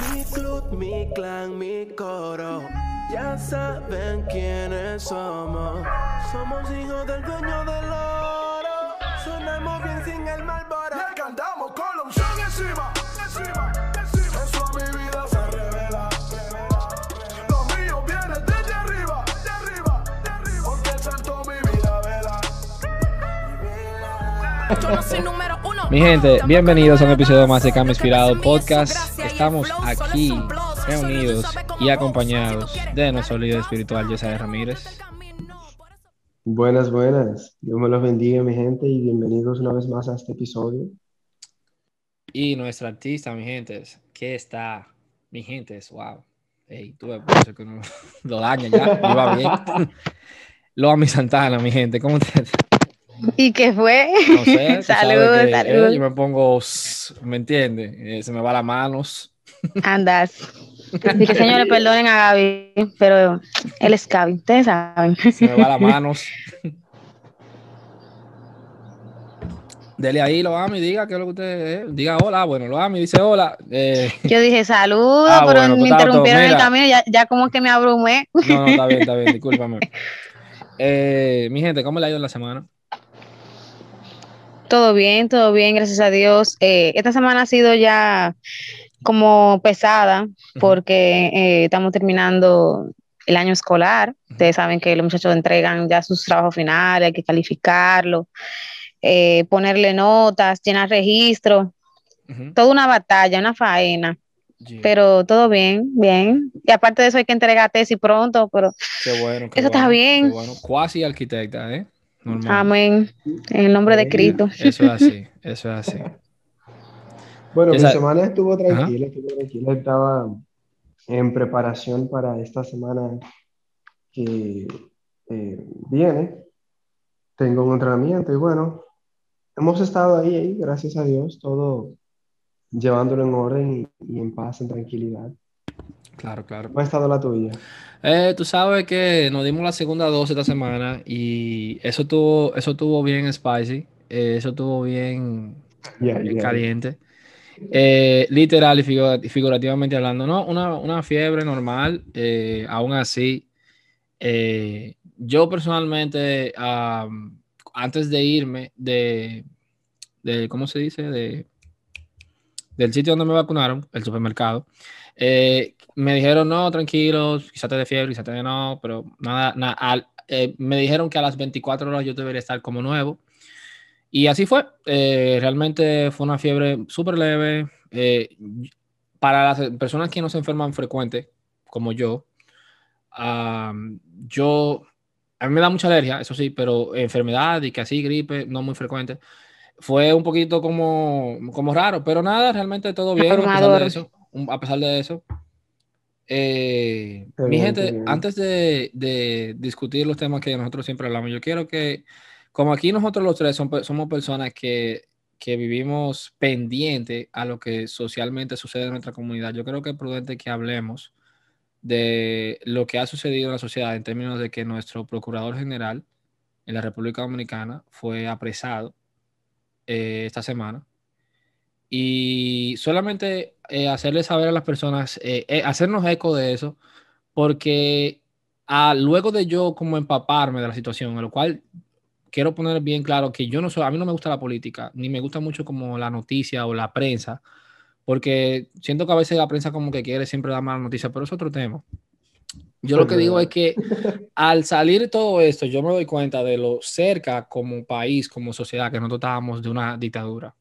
Mi club, mi clan, mi coro. Ya saben quiénes somos. Somos hijos del dueño del oro. Sonamos bien sin el malboro. Le cantamos con la unción encima, encima, encima. Eso a mi vida se revela. Lo mío viene desde arriba, de arriba, de arriba. Porque el santo mi vida vela. Yo no soy número uno. Mi gente, bienvenidos a un episodio más de Cambio Inspirado Podcast. Estamos aquí reunidos y acompañados de nuestro líder espiritual, vamos, Ramírez. Buenas, buenas. Dios me los bendiga, mi gente, y bienvenidos una vez más a este episodio. Y nuestra artista, mi gente, que está, mi gente, wow. Ey, tú eso que no lo daña ya, le va bien. Lo a mi Santana, mi gente, ¿cómo te ¿Y qué fue? No sé, Salud, que, eh, salud. yo me pongo, ¿me entiendes? Eh, se me va las manos. Andas. Y que señores perdonen a Gaby, pero él es Gaby, ustedes saben. se me va las manos. Dele ahí, lo ami, diga qué es lo que usted eh, diga hola, bueno, lo ami dice hola. Eh, Yo dije saludos, Ah, pero bueno, me interrumpieron en el camino, ya, ya como que me abrumé. no, no, está bien, está bien, discúlpame. Eh, mi gente, ¿cómo le ha ido en la semana? Todo bien, todo bien, gracias a Dios. Eh, esta semana ha sido ya como pesada porque eh, estamos terminando el año escolar. Ustedes saben que los muchachos entregan ya sus trabajos finales, hay que calificarlo, eh, ponerle notas, llenar registro. Ujú. Toda una batalla, una faena, Sí, pero todo bien, bien. Y aparte de eso hay que entregar tesis pronto, pero qué bueno. qué eso está bien. qué bueno. Cuasi arquitecta, ¿eh? Normal. amén. En el nombre de. Cristo. Eso es así, eso es así. Bueno, Esa- mi semana estuvo tranquila, estuvo tranquila. Estaba en preparación para esta semana que eh, viene. Tengo un entrenamiento y bueno, hemos estado ahí, ahí, gracias a Dios, todo llevándolo en orden y, y en paz, en tranquilidad. Claro, claro. ¿Cómo ha estado la tuya? Eh, tú sabes que nos dimos la segunda dosis esta semana y eso tuvo, eso tuvo bien spicy, eh, eso tuvo bien ya. caliente. Eh, literal y figura- y figurativamente hablando, ¿no? Una, una fiebre normal, eh, aún así. eh, yo personalmente, antes de irme de, de, ¿cómo se dice? De, del sitio donde me vacunaron, el supermercado, eh, me dijeron, no, tranquilos, quizás te de fiebre, quizás te de no, pero nada, nada al- eh, me dijeron que a las 24 horas yo debería estar como nuevo. Y así fue. Eh, realmente fue una fiebre súper leve. Eh, para las personas que no se enferman frecuente, como yo, am, yo, a mí me da mucha alergia, eso sí, pero enfermedad y que así, gripe, no muy frecuente. Fue un poquito como, como raro, pero nada, realmente todo bien eso. A pesar de eso. Eh, mi gente, bien. antes de, de discutir los temas que nosotros siempre hablamos, yo quiero que, como aquí nosotros los tres son somos personas que, que vivimos pendiente a lo que socialmente sucede en nuestra comunidad, yo creo que es prudente que hablemos de lo que ha sucedido en la sociedad en términos de que nuestro procurador general en la República Dominicana fue apresado eh, esta semana. Y solamente eh, hacerle saber a las personas, eh, eh, hacernos eco de eso, porque ah, luego de yo como empaparme de la situación, a lo cual quiero poner bien claro que yo no soy, a mí no me gusta la política, ni me gusta mucho como la noticia o la prensa, porque siento que a veces la prensa como que quiere siempre dar malas noticias, pero es otro tema. Yo lo que digo es que al salir todo esto, yo me doy cuenta de lo cerca como país, como sociedad, que nosotros estábamos de una dictadura.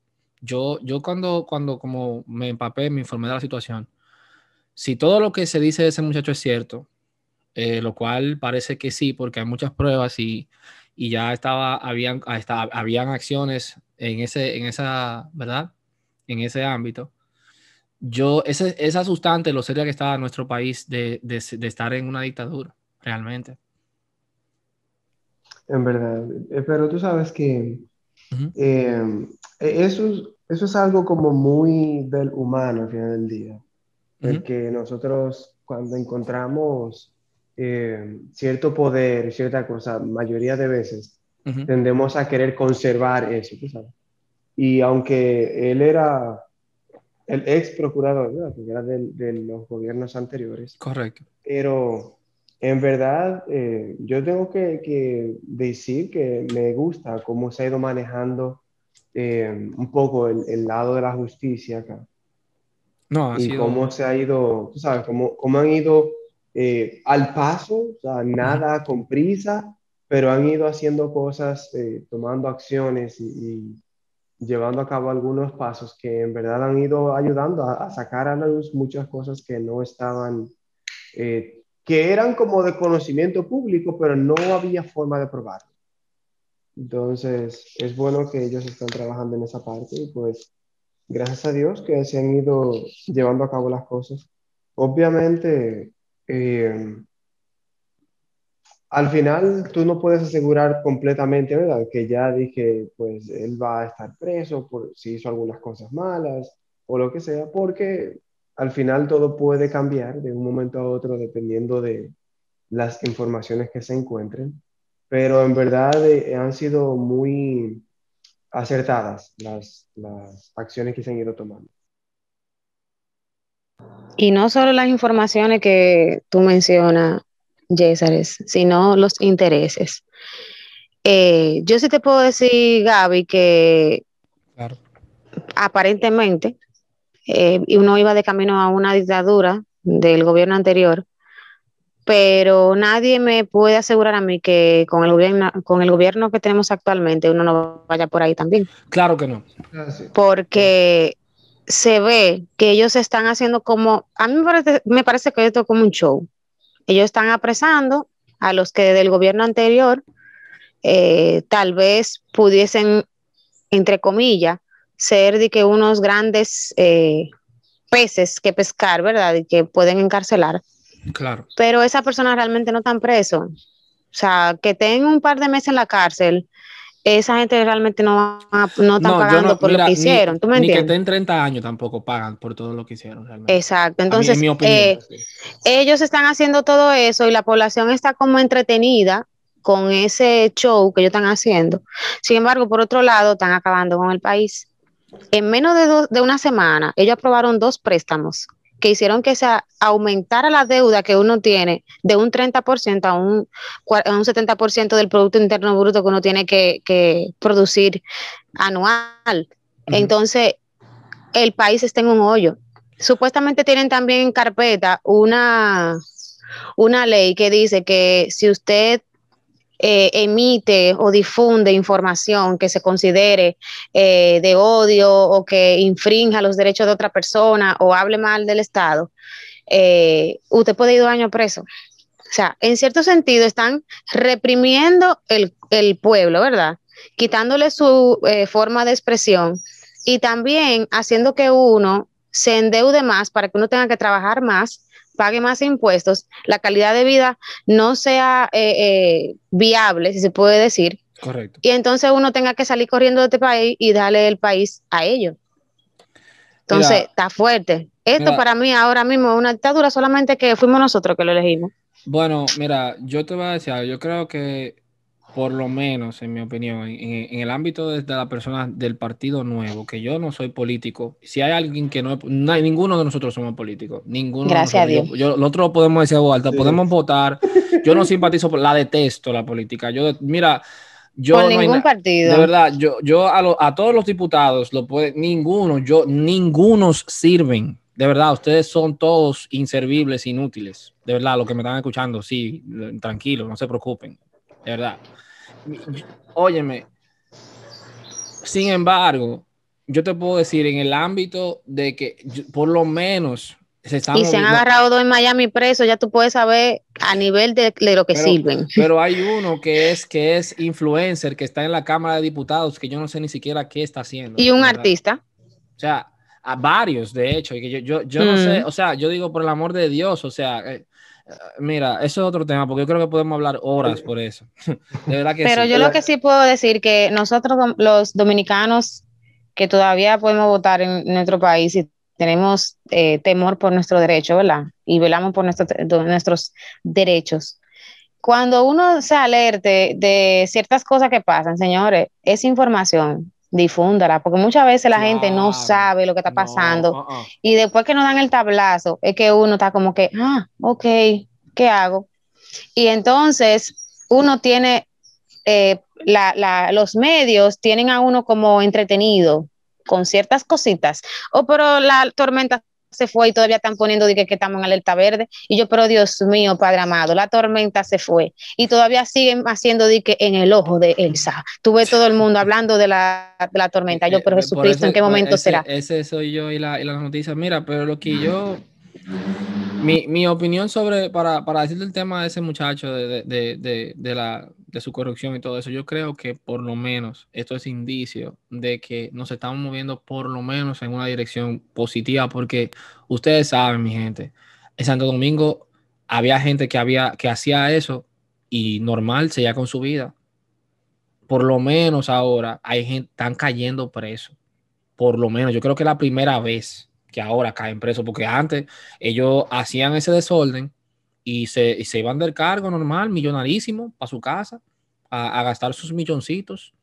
Yo, yo cuando, cuando como me empapé, me informé de la situación, si todo lo que se dice de ese muchacho es cierto, eh, lo cual parece que sí, porque hay muchas pruebas y, y ya estaba, habían, ah, habían acciones en ese, en esa, ¿verdad? En ese ámbito. Yo, ese, es asustante lo seria que estaba nuestro país de, de, de estar en una dictadura, realmente. En verdad. Eh, Pero tú sabes que Ujú. eh, eso, es- eso es algo como muy del humano al final del día. Porque nosotros cuando encontramos eh, cierto poder, cierta cosa, mayoría de veces, tendemos a querer conservar eso, tú sabes. Y aunque él era el ex procurador, ¿verdad? que era del- de, los gobiernos anteriores. Correcto. Pero en verdad, eh, yo tengo que, que decir que me gusta cómo se ha ido manejando eh, un poco el, el lado de la justicia acá No, y sido. cómo se ha ido, tú sabes, cómo, cómo han ido eh, al paso, o sea, nada con prisa, pero han ido haciendo cosas, eh, tomando acciones y, y llevando a cabo algunos pasos que en verdad han ido ayudando a, a sacar a la luz muchas cosas que no estaban, eh, que eran como de conocimiento público, pero no había forma de probarlo. Entonces, es bueno que ellos están trabajando en esa parte y pues gracias a Dios que se han ido llevando a cabo las cosas. Obviamente, eh, al final tú no puedes asegurar completamente, ¿verdad? Que ya dije, pues él va a estar preso por si hizo algunas cosas malas o lo que sea, porque al final todo puede cambiar de un momento a otro dependiendo de las informaciones que se encuentren. Pero en verdad eh, han sido muy acertadas las, las acciones que se han ido tomando. Y no solo las informaciones que tú mencionas, Césares, sino los intereses. Eh, yo sí te puedo decir, Gaby, que Claro. aparentemente eh, uno iba de camino a una dictadura del gobierno anterior, pero nadie me puede asegurar a mí que con el gobierno, con el gobierno que tenemos actualmente uno no vaya por ahí también Claro que no. Porque se ve que ellos están haciendo como, a mí me parece, me parece que esto es como un show. Ellos están apresando a los que del gobierno anterior eh, tal vez pudiesen, entre comillas, ser de que unos grandes eh, peces que pescar, ¿verdad? Y que pueden encarcelar, Claro. pero esas personas realmente no están presos. O sea, que tengan un par de meses en la cárcel, esa gente realmente no, va- no están No, pagando no, por mira, lo que ni- hicieron. ¿Tú me Ni que entiendes? estén 30 años tampoco pagan por todo lo que hicieron realmente. Exacto. A mí, Entonces, en mi opinión. eh, ellos están haciendo todo eso y la población está como entretenida con ese show que ellos están haciendo. Sin embargo, por otro lado, están acabando con el país. En menos de, dos- de una semana, ellos aprobaron dos préstamos que hicieron que se aumentara la deuda que uno tiene de un 30% a un, a un 70% del Producto Interno Bruto que uno tiene que, que producir anual. Entonces, el país está en un hoyo. Supuestamente tienen también en carpeta una, una ley que dice que si usted eh, emite o difunde información que se considere eh, de odio o que infrinja los derechos de otra persona o hable mal del Estado, eh, usted puede ir dos años preso. O sea, en cierto sentido están reprimiendo el, el pueblo, ¿verdad? Quitándole su eh, forma de expresión y también haciendo que uno se endeude más para que uno tenga que trabajar más, pague más impuestos, la calidad de vida no sea eh, eh, viable, si se puede decir, Correcto. y entonces uno tenga que salir corriendo de este país y darle el país a ellos. Entonces, Mira, está fuerte. Esto mira. para mí ahora mismo es una dictadura, solamente que fuimos nosotros que lo elegimos. Bueno, mira, yo te voy a decir. Yo creo que, por lo menos, en mi opinión, en, en el ámbito de, de la persona del Partido Nuevo, que yo no soy político, si hay alguien que no, no hay, ninguno de nosotros somos políticos, ninguno. de Gracias a nosotros. Yo, yo- lo otro lo podemos decir a alta, Sí. podemos votar. Yo no simpatizo, por- la detesto la política. Yo, mira, yo Por no hay ningún partido. De verdad, yo, yo a, lo- a todos los diputados, lo puede, ninguno, yo, ningunos sirven. De verdad, ustedes son todos inservibles, inútiles. De verdad, los que me están escuchando, sí, tranquilos, no se preocupen. De verdad. Óyeme, sin embargo, yo te puedo decir en el ámbito de que yo- por lo menos se están y se han agarrado dos en Miami presos, ya tú puedes saber a nivel de, de lo que Pero- sirven. Pero hay uno que es que es influencer, que está en la Cámara de Diputados, que yo no sé ni siquiera qué está haciendo. Y un verdad. artista. O sea, a varios, de hecho, y que yo, yo, yo no Mm. sé, o sea, yo digo por el amor de Dios, o sea, eh, mira, eso es otro tema, porque yo creo que podemos hablar horas por eso. De verdad que Pero sí. yo lo que sí puedo decir que nosotros los dominicanos que todavía podemos votar en nuestro país y tenemos eh, temor por nuestro derecho, ¿verdad? Y velamos por nuestro- nuestros derechos. Cuando uno se alerte de ciertas cosas que pasan, señores, esa información difúndala, porque muchas veces la gente no sabe lo que está No, pasando uh, uh. y después que nos dan el tablazo, es que uno está como que, ah, ok, ¿qué hago? Y entonces uno tiene, eh, la- la- los medios tienen a uno como entretenido con ciertas cositas. Oh, pero la tormenta se fue y todavía están poniendo de que, que estamos en alerta verde. Y yo, pero Dios mío, Padre amado, la tormenta se fue. Y todavía siguen haciendo de que en el ojo de Elsa. Tuve todo el mundo hablando de la, de la tormenta. Yo, Eh, pero por Jesucristo, ¿en qué momento ese- será? Ese soy yo y, la, y las noticias. Mira, pero lo que yo. Mi, mi opinión sobre. Para, para decirte el tema de ese muchacho, de, de- de la, de su corrupción y todo eso, yo creo que por lo menos esto es indicio de que nos estamos moviendo por lo menos en una dirección positiva, porque ustedes saben, mi gente, en Santo Domingo había gente que, había, que hacía eso y normal, seguía con su vida por lo menos ahora hay gente, están cayendo presos. Por lo menos, yo creo que es la primera vez que ahora caen presos, porque antes ellos hacían ese desorden y se, y se iban del cargo normal, millonarísimo, para su casa, a, a gastar sus milloncitos.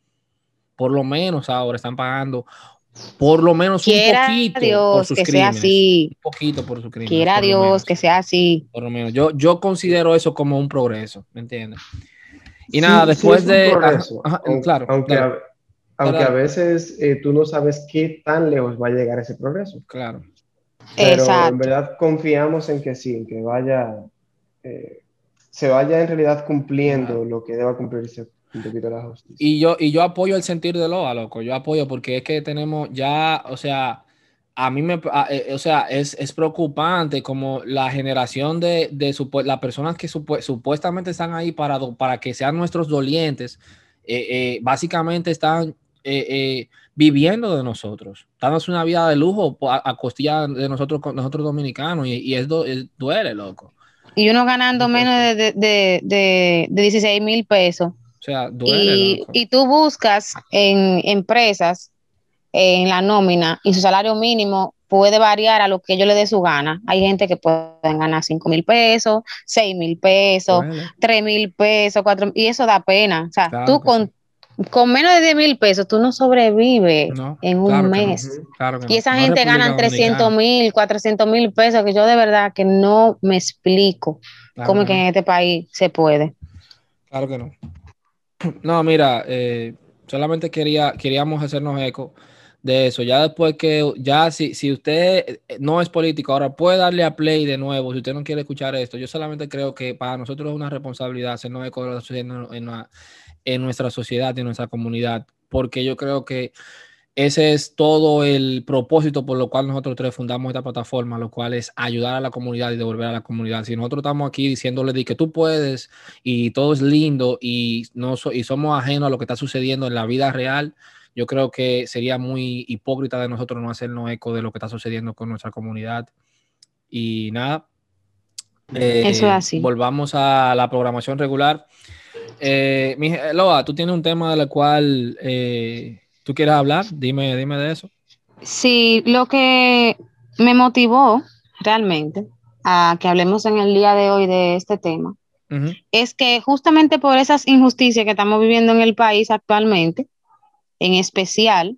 Por lo menos ahora están pagando por lo menos un Quiera poquito por Dios sus que sea crímenes. así. Un poquito por sus crímenes. Quiera por Dios menos que sea así. por lo menos. Yo, yo considero eso como un progreso, ¿me entiendes? Y Sí, nada, sí después es un de... progreso, ajá, ajá, aunque- claro, Aunque, claro, a, aunque Claro. a veces eh, tú no sabes qué tan lejos va a llegar ese progreso. claro. Pero Exacto. en verdad confiamos en que sí, en que vaya, eh, se vaya en realidad cumpliendo lo que deba cumplirse un poquito la justicia. Y yo, y yo apoyo el sentir de Loa, loco. Yo apoyo porque es que tenemos ya, o sea, a mí me, a- eh, o sea, es, es preocupante como la generación de, de las personas que supu- supuestamente están ahí para, do- para que sean nuestros dolientes, eh, eh, básicamente están eh, eh, viviendo de nosotros, dándose una vida de lujo a, a costilla de nosotros, nosotros dominicanos, y, y es, do- es- duele, loco. Y uno ganando menos de, de, de, de, de 16 mil pesos. O sea, duele, Y, y tú buscas en empresas, en la nómina, y su salario mínimo puede variar a lo que ellos le dé su gana. Hay gente que pueden ganar 5 mil pesos, 6 mil pesos, Duele. 3 mil pesos, 4 y eso da pena. O sea, Claro tú con, con menos de 10 mil pesos, tú no sobrevives No, en un no. mes. Claro. Y esa No gente gana 300 Dominicana. mil, 400 mil pesos, que yo de verdad que no me explico Claro cómo es que en este país se puede. Claro que no. No, mira, eh, solamente quería, queríamos hacernos eco de eso. Ya después que, ya si, si usted eh, no es político, ahora puede darle a play de nuevo si usted no quiere escuchar esto. Yo solamente creo que para nosotros es una responsabilidad hacernos eco de lo que está sucediendo en, la- en nuestra sociedad y en nuestra comunidad, porque yo creo que ese es todo el propósito por lo cual nosotros tres fundamos esta plataforma, lo cual es ayudar a la comunidad y devolver a la comunidad. Si nosotros estamos aquí diciéndole de que tú puedes y todo es lindo y, no so- y somos ajenos a lo que está sucediendo en la vida real, yo creo que sería muy hipócrita de nosotros no hacernos eco de lo que está sucediendo con nuestra comunidad. Y nada, eh, Eso es así. volvamos a la programación regular. Eh, mi, Loa, tú tienes un tema del cual eh, tú quieres hablar, dime, dime de eso. Sí, lo que me motivó realmente a que hablemos en el día de hoy de este tema es que justamente por esas injusticias que estamos viviendo en el país actualmente, en especial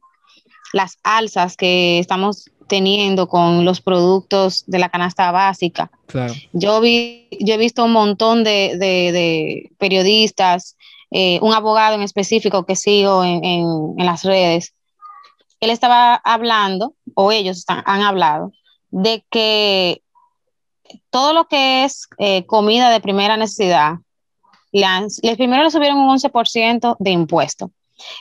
las alzas que estamos teniendo con los productos de la canasta básica, Claro. yo vi, yo he visto un montón de, de- de periodistas, eh, un abogado en específico que sigo en, en- en las redes. Él estaba hablando, o ellos están- han hablado, de que todo lo que es eh, comida de primera necesidad, han- les primero le subieron un 11% de impuesto.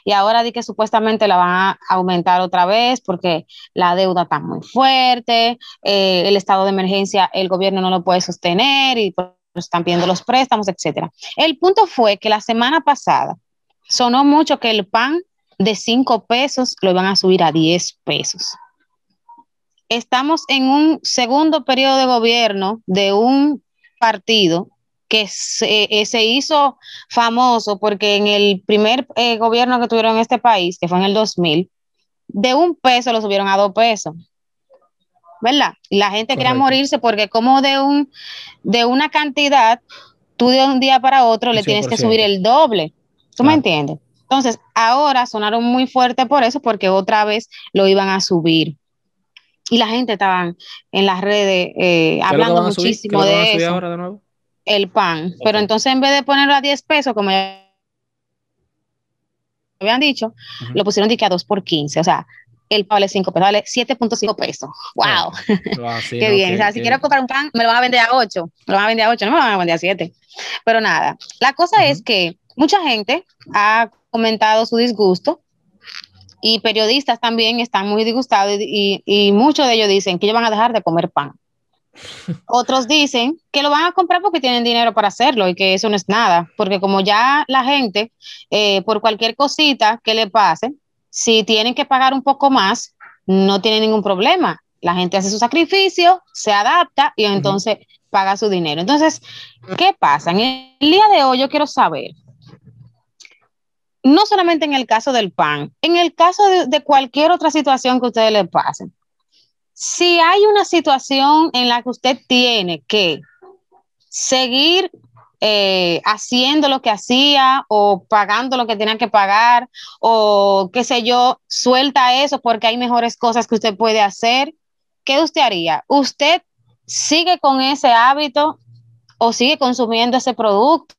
Y ahora di que supuestamente la van a aumentar otra vez porque la deuda está muy fuerte, eh, el estado de emergencia, el gobierno no lo puede sostener y están pidiendo los préstamos, etcétera. El punto fue que la semana pasada sonó mucho que el pan de 5 pesos lo iban a subir a 10 pesos. Estamos en un segundo periodo de gobierno de un partido que se, eh, se hizo famoso porque en el primer eh, gobierno que tuvieron en este país, que fue en el 2000, de un peso lo subieron a dos pesos. ¿Verdad? Y la gente quería morirse porque como de un de una cantidad, tú de un día para otro le tienes que 100%. subir el doble. ¿Tú me entiendes? Entonces, ahora sonaron muy fuerte por eso, porque otra vez lo iban a subir. Y la gente estaba en las redes eh, ¿Qué es lo que hablando muchísimo de eso, ahora de nuevo? El pan. Pero entonces, en vez de ponerlo a 10 pesos, como ya habían dicho, lo pusieron de que a 2 por 15. O sea, el pan vale 5 pesos, vale 7.5 pesos. ¡Wow! Wow, sí, Qué no, bien. o sea, si quiero comprar un pan, me lo van a vender a 8. Me lo van a vender a 8, no me lo van a vender a 7. Pero nada, la cosa es Ujú. que mucha gente ha comentado su disgusto y periodistas también están muy disgustados y, y- y muchos de ellos dicen que ellos van a dejar de comer pan. Otros dicen que lo van a comprar porque tienen dinero para hacerlo y que eso no es nada, porque como ya la gente, eh, por cualquier cosita que le pase, si tienen que pagar un poco más, no tiene ningún problema. La gente hace su sacrificio, se adapta y entonces paga su dinero. Entonces, ¿qué pasa? En el día de hoy yo quiero saber, no solamente en el caso del pan, en el caso de, de cualquier otra situación que ustedes les pase, si hay una situación en la que usted tiene que seguir eh, haciendo lo que hacía o pagando lo que tenía que pagar o qué sé yo, suelta eso porque hay mejores cosas que usted puede hacer, ¿qué usted haría? ¿Usted sigue con ese hábito o sigue consumiendo ese producto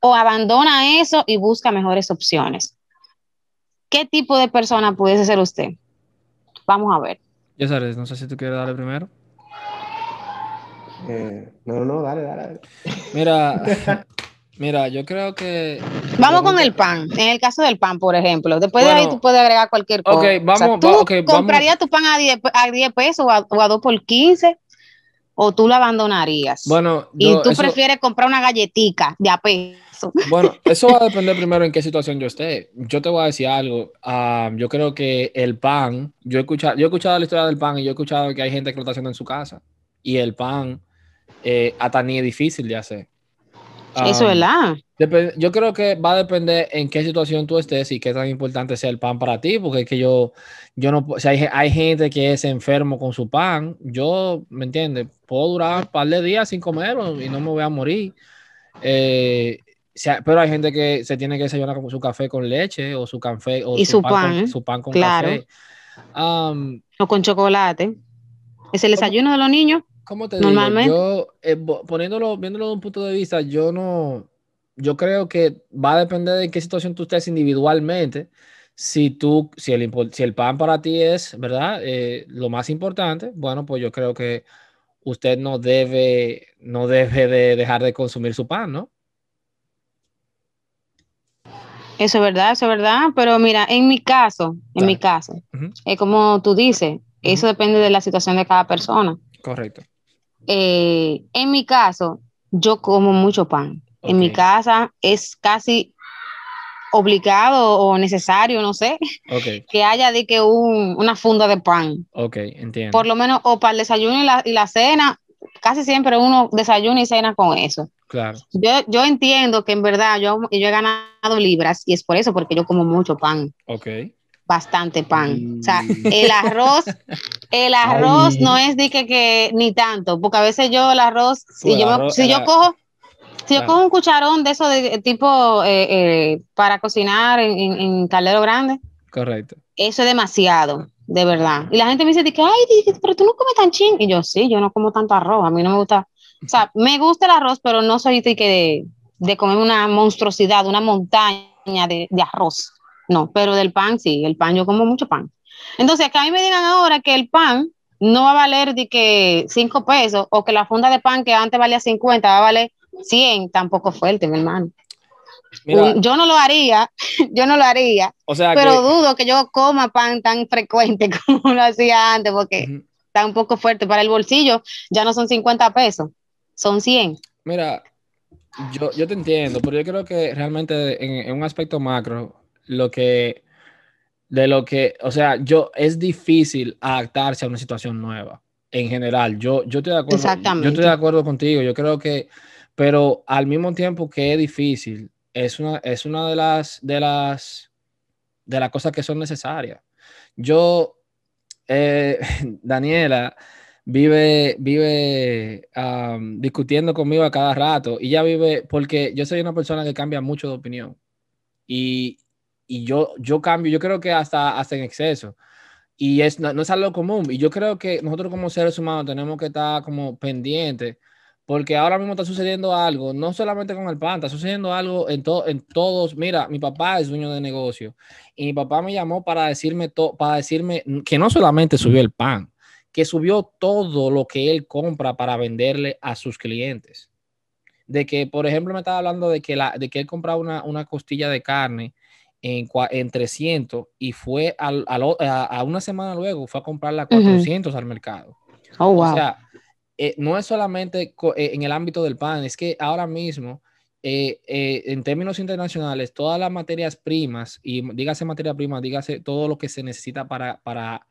o abandona eso y busca mejores opciones? ¿Qué tipo de persona pudiese ser usted? Vamos a ver. Ya sabes, no sé si tú quieres darle primero. Eh, no, no, dale, dale. dale. Mira, mira, yo creo que. Vamos con el pan, en el caso del pan, por ejemplo. Después de ahí tú puedes agregar cualquier ok, cosa. vamos- ¿tú va- ok, vamos- comprarías tu pan a 10, pe- a 10 pesos o a, o a 2 por 15? ¿O tú lo abandonarías? Bueno, y tú eso- prefieres comprar una galletica de a Bueno, eso va a depender primero en qué situación yo esté. Yo te voy a decir algo. ah, yo creo que el pan, yo he escuchado, yo he escuchado la historia del pan y yo he escuchado que hay gente que lo está haciendo en su casa. Y el pan, eh, hasta ni es difícil de hacer. Eso es Ah, verdad. Yo creo que va a depender en qué situación tú estés y qué tan importante sea el pan para ti, porque es que yo, yo no, pu- si hay, hay gente que es enfermo con su pan, yo, ¿me entiendes? Puedo durar un par de días sin comerlo y no me voy a morir. Eh, o sea, pero hay gente que se tiene que desayunar con su café con leche o su café o Y su pan, su pan con claro. café. Am, O con chocolate. Es el desayuno de los niños. ¿Cómo te digo? Normalmente. Yo, eh, poniéndolo, viéndolo de un punto de vista, yo no, yo creo que va a depender de en qué situación tú estés individualmente. Si tú, si el, si el pan para ti es, ¿verdad? Eh, lo más importante, bueno, pues yo creo que usted no debe, no debe de dejar de consumir su pan, ¿no? Eso es verdad, eso es verdad. Pero mira, en mi caso, en mi caso, es como tú dices, eso depende de la situación de cada persona. Correcto. Eh, en mi caso, yo como mucho pan. En mi casa es casi obligado o necesario, no sé, que haya de que un- una funda de pan. ok, entiendo. Por lo menos, o para el desayuno y la, y la cena, casi siempre uno desayuna y cena con eso. Claro, Yo, yo entiendo que en verdad yo, yo he ganado libras y es por eso, porque yo como mucho pan, ok. bastante pan. O sea, el arroz, el arroz Ay. no es de que, que ni tanto, porque a veces yo el arroz, si, yo, arroz si yo cojo, si yo cojo un cucharón de eso de tipo eh, eh, para cocinar en, en, en caldero grande, Correcto. eso es demasiado, de verdad. Y la gente me dice de que, ay, pero tú no comes tan ching. Y yo, sí, yo no como tanto arroz, a mí no me gusta, o sea, me gusta el arroz, pero no soy de, que de, comer una monstruosidad, una montaña de, de arroz. No, pero del pan sí, el pan yo como mucho pan. Entonces, que a mí me digan ahora que el pan no va a valer de que 5 pesos o que la funda de pan que antes valía 50 va a valer 100, tampoco fuerte, mi hermano. Mira, yo no lo haría, yo no lo haría, o sea pero que... dudo que yo coma pan tan frecuente como lo hacía antes, porque Ujú. está un poco fuerte para el bolsillo, ya no son 50 pesos, son 100. Mira, yo, yo te entiendo, pero yo creo que realmente en, en un aspecto macro, lo que, de lo que, o sea, yo, es difícil adaptarse a una situación nueva, en general. Yo, yo estoy de acuerdo, Exactamente. yo estoy de acuerdo contigo, yo creo que, pero al mismo tiempo que es difícil, es una, es una de las, de las, de las cosas que son necesarias. Yo, eh, Daniela, vive, vive am, discutiendo conmigo a cada rato y ella vive, porque yo soy una persona que cambia mucho de opinión y, y yo, yo cambio, yo creo que hasta, hasta en exceso. Y es, no, no es algo común. Y yo creo que nosotros como seres humanos tenemos que estar como pendientes, porque ahora mismo está sucediendo algo, no solamente con el pan, está sucediendo algo en, to- en todos. Mira, mi papá es dueño de negocio y mi papá me llamó para decirme, to- para decirme que no solamente subió el pan, que subió todo lo que él compra para venderle a sus clientes. De que, por ejemplo, me estaba hablando de que, la, de que él compraba una, una costilla de carne en, en 300 y fue o- a, a una semana luego fue a comprarla a Ujú. 400 al mercado. Oh, wow. O sea, eh, no es solamente eh, en el ámbito del pan, es que ahora mismo, eh, eh, en términos internacionales, todas las materias primas, y dígase materia prima, dígase todo lo que se necesita para, para,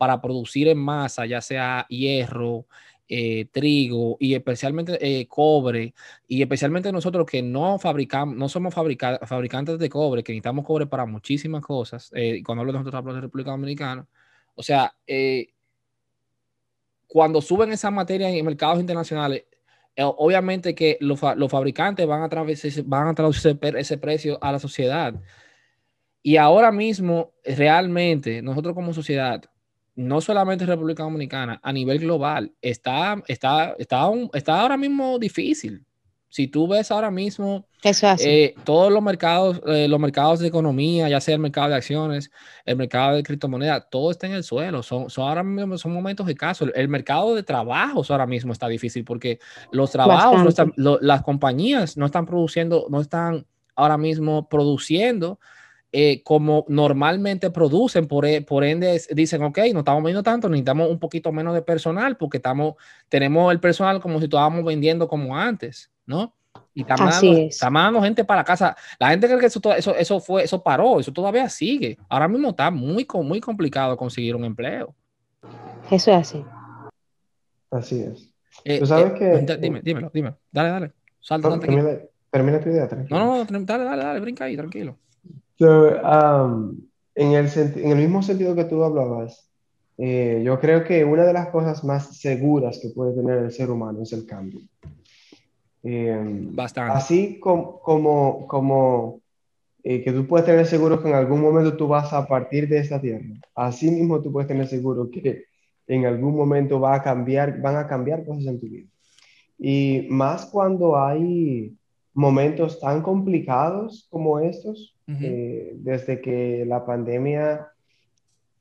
para producir en masa, ya sea hierro, eh, trigo y especialmente eh, cobre, y especialmente nosotros que no fabricamos, no somos fabrica- fabricantes de cobre, que necesitamos cobre para muchísimas cosas, eh, cuando hablo de nosotros hablo de República Dominicana, o sea, eh, cuando suben esas materias en mercados internacionales, eh, obviamente que los, fa- los fabricantes van a, van a traducir ese, precio a la sociedad. Y ahora mismo, realmente, nosotros como sociedad, no solamente República Dominicana, a nivel global, está, está, está, un- está ahora mismo difícil. Si tú ves ahora mismo Eso eh, todos los mercados, eh, los mercados de economía, ya sea el mercado de acciones, el mercado de criptomonedas, todo está en el suelo. Son, son ahora mismo son momentos escasos. El, el mercado de trabajos ahora mismo está difícil porque los trabajos, las compañías no están produciendo, no están ahora mismo produciendo eh, como normalmente producen. Por, e- por ende, dicen, ok, no estamos vendiendo tanto, necesitamos un poquito menos de personal porque estamos, tenemos el personal como si estábamos vendiendo como antes, ¿no? Y mandando, es. está mandando gente para casa. La gente cree que eso, eso, eso fue, eso paró, eso todavía sigue. Ahora mismo está muy, co- muy complicado conseguir un empleo. Eso es así. Así es. Eh, Tú sabes eh, que- Dime, dímelo, dímelo. Dale, dale. Salta, No, termina, termina tu idea, tranquilo. No, no, no, dale, dale, dale, brinca ahí, tranquilo. So, um, en el, en el mismo sentido que tú hablabas, eh, yo creo que una de las cosas más seguras que puede tener el ser humano es el cambio. Eh, Bastante. así com- como, como eh, que tú puedes tener seguro que en algún momento tú vas a partir de esta tierra, así mismo tú puedes tener seguro que en algún momento va a cambiar, van a cambiar cosas en tu vida. Y más cuando hay momentos tan complicados como estos, Eh, desde que la pandemia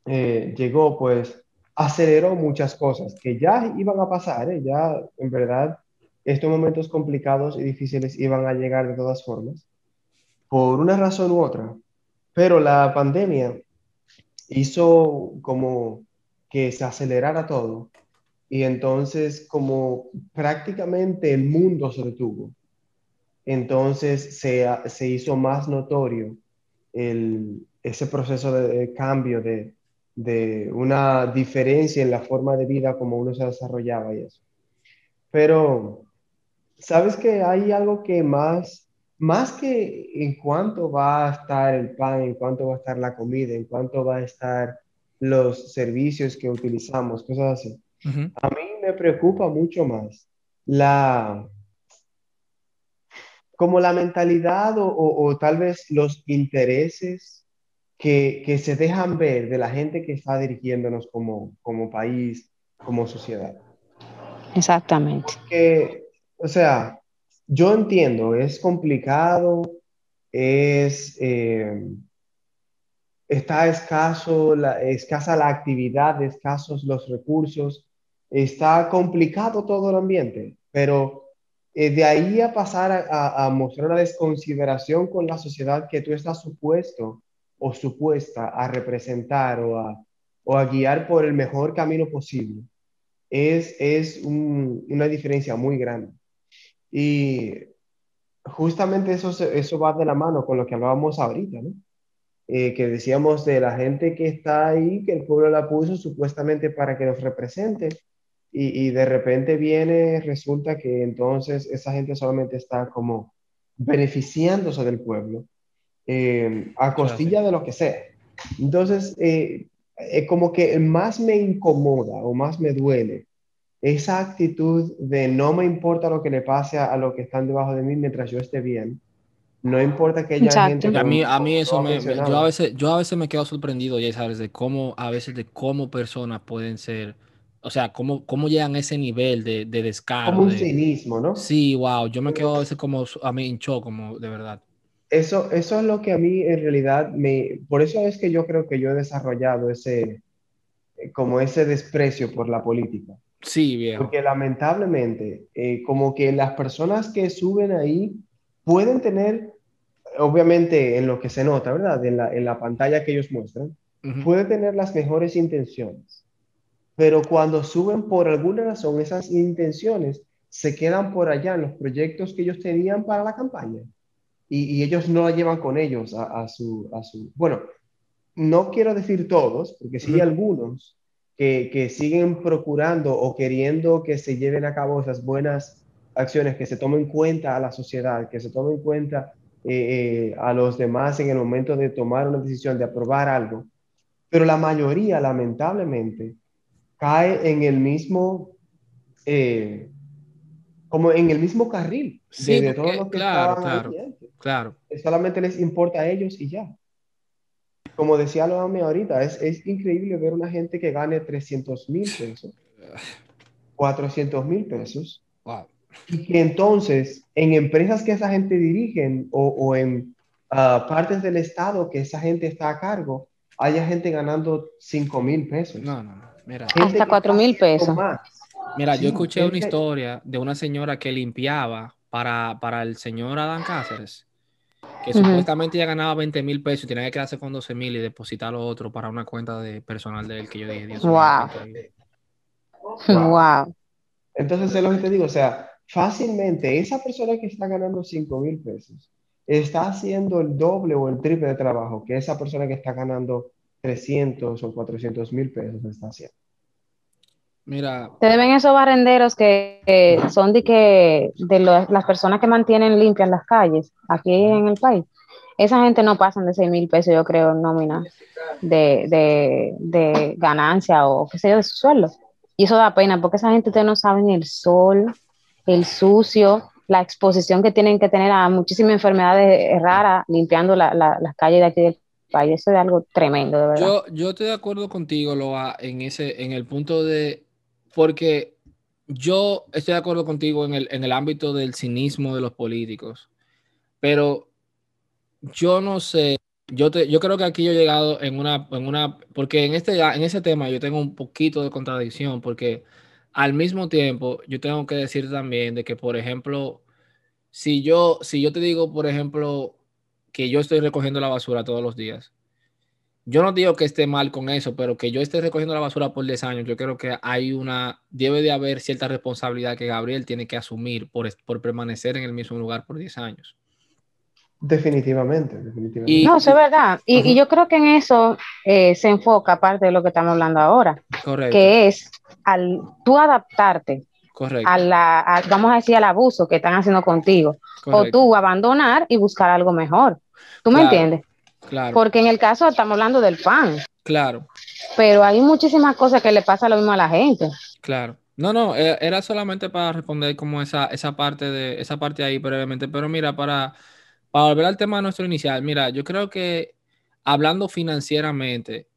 eh, llegó, pues aceleró muchas cosas que ya iban a pasar, ¿eh? Ya en verdad estos momentos complicados y difíciles iban a llegar de todas formas, por una razón u otra. Pero la pandemia hizo como que se acelerara todo y entonces como prácticamente el mundo se detuvo, entonces se, se hizo más notorio el, ese proceso de, de cambio, de, de una diferencia en la forma de vida como uno se desarrollaba y eso. Pero, ¿sabes que hay algo que más, más que en cuánto va a estar el pan, en cuánto va a estar la comida, en cuánto va a estar los servicios que utilizamos, cosas así? A mí me preocupa mucho más la, como la mentalidad o, o- o tal vez los intereses que, que se dejan ver de la gente que está dirigiéndonos como, como país, como sociedad. Exactamente. Que, o sea, yo entiendo, es complicado, es, eh, está escaso, la, escasa la actividad, escasos los recursos, está complicado todo el ambiente, pero eh, de ahí a pasar a, a- mostrar una desconsideración con la sociedad que tú estás supuesto o supuesta a representar o a, o a guiar por el mejor camino posible, es, es un- una diferencia muy grande. Y justamente eso, eso va de la mano con lo que hablábamos ahorita, ¿no? Eh, que decíamos de la gente que está ahí, que el pueblo la puso supuestamente para que nos represente, y, y de repente viene, resulta que entonces esa gente solamente está como beneficiándose del pueblo eh, a costilla de lo que sea. Entonces, eh, eh, como que más me incomoda o más me duele esa actitud de no me importa lo que le pase a, a los que están debajo de mí mientras yo esté bien, No importa que haya Exacto. gente a mí, a mí eso me, me- yo a veces, yo a veces me quedo sorprendido, ya sabes, de cómo, a veces de cómo personas pueden ser, o sea, cómo, cómo llegan a ese nivel de, de descaro. como un de- cinismo, ¿no? Sí, wow, yo me quedo a veces como, a mí shock, como de verdad. Eso, eso es lo que a mí en realidad me, por eso es que yo creo que yo he desarrollado ese, eh, como ese desprecio por la política. Sí, viejo. Porque lamentablemente, eh, como que las personas que suben ahí pueden tener, obviamente en lo que se nota, ¿verdad? En la, en la pantalla que ellos muestran, Ujú. puede tener las mejores intenciones, pero cuando suben por alguna razón esas intenciones se quedan por allá en los proyectos que ellos tenían para la campaña y, y ellos no la llevan con ellos a, a su, a su... Bueno, no quiero decir todos, porque sí hay algunos que, que siguen procurando o queriendo que se lleven a cabo esas buenas acciones, que se tomen en cuenta a la sociedad, que se tomen en cuenta eh, eh, a los demás en el momento de tomar una decisión, de aprobar algo. Pero la mayoría, lamentablemente, cae en el mismo, eh, como en el mismo carril de, Sí, de todos porque- los que claro, claro. Claro. Solamente les importa a ellos y ya. Como decía Loame ahorita, es, es increíble ver una gente que gane 300 mil pesos, 400 mil pesos, Wow. y que entonces en empresas que esa gente dirigen o, o en ah, partes del Estado que esa gente está a cargo, haya gente ganando 5 mil pesos. No, no, no. Mira, Hasta que 4,000 está haciendo pesos. más. mira, Sí, yo escuché una historia de una señora que limpiaba para, para el señor Adán Cáceres, que supuestamente ya ganaba 20 mil pesos y tenía que quedarse con 12 mil y depositar lo otro para una cuenta de personal de él que yo dije, Dios Wow. Wow. Entonces es lo que te digo, o sea, fácilmente esa persona que está ganando 5 mil pesos está haciendo el doble o el triple de trabajo que esa persona que está ganando 300 o 400 mil pesos está haciendo. Mira, Te deben esos barrenderos que, que son de que de lo- las personas que mantienen limpias las calles aquí en el país. Esa gente no pasan de 6 mil pesos, yo creo, en nómina de, de, de ganancia o qué sé yo, de su sueldo. Y eso da pena porque esa gente ustedes no saben el sol, el sucio, la exposición que tienen que tener a muchísimas enfermedades raras limpiando la- la- las calles de aquí del Eso es algo tremendo, de verdad. yo, yo estoy de acuerdo contigo, Loa, en ese, en el punto de, porque yo estoy de acuerdo contigo en el, en el ámbito del cinismo de los políticos, pero yo no sé, yo, te, yo creo que aquí yo he llegado en una, en una, porque en este, en ese tema yo tengo un poquito de contradicción, porque al mismo tiempo yo tengo que decir también de que, por ejemplo, si yo, si yo te digo, por ejemplo, que yo estoy recogiendo la basura todos los días, yo no digo que esté mal con eso, pero que yo esté recogiendo la basura por 10 años, yo creo que hay una, debe de haber cierta responsabilidad que Gabriel tiene que asumir por, por permanecer en el mismo lugar por 10 años. Definitivamente, definitivamente. Y- No, eso es verdad. Y, yo creo que en eso eh, se enfoca parte de lo que estamos hablando ahora, Correcto, que es al tú adaptarte correcto, a la, a- vamos a decir, al abuso que están haciendo contigo, o tú abandonar y buscar algo mejor. ¿Tú me Claro. entiendes? claro, Porque en el caso estamos hablando del pan, claro, pero hay muchísimas cosas que le pasa lo mismo a la gente. claro. No, no, eh, era solamente para responder como esa, esa parte de, esa parte ahí brevemente, pero mira, para, para volver al tema nuestro inicial, mira, yo creo que hablando financieramente,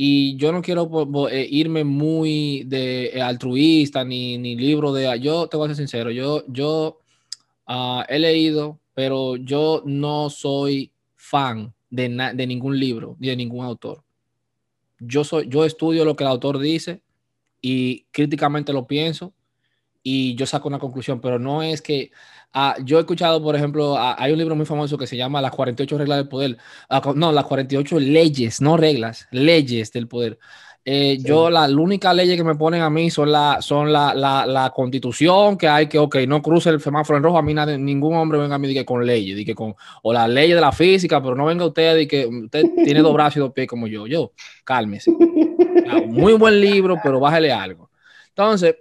y yo no quiero eh, irme muy de eh, altruista ni, ni libro de... Yo te voy a ser sincero, yo, yo ah, he leído, pero yo no soy fan de, de ningún libro ni de ningún autor. Yo, soy, yo estudio lo que el autor dice y críticamente lo pienso y yo saco una conclusión, pero no es que ah, yo he escuchado, por ejemplo, ah, hay un libro muy famoso que se llama Las 48 reglas del poder, Ah, no, las 48 leyes, no reglas, leyes del poder. Eh, Sí. Yo, la, la única ley que me ponen a mí son, la, son la, la, la constitución, que hay que, ok, no cruce el semáforo en rojo, a mí nadie- ningún hombre venga a mí que con leyes, que con, o la ley de la física, pero no venga usted de que usted tiene dos brazos y dos pies como yo, yo, cálmese. Muy buen libro, pero bájale algo. Entonces,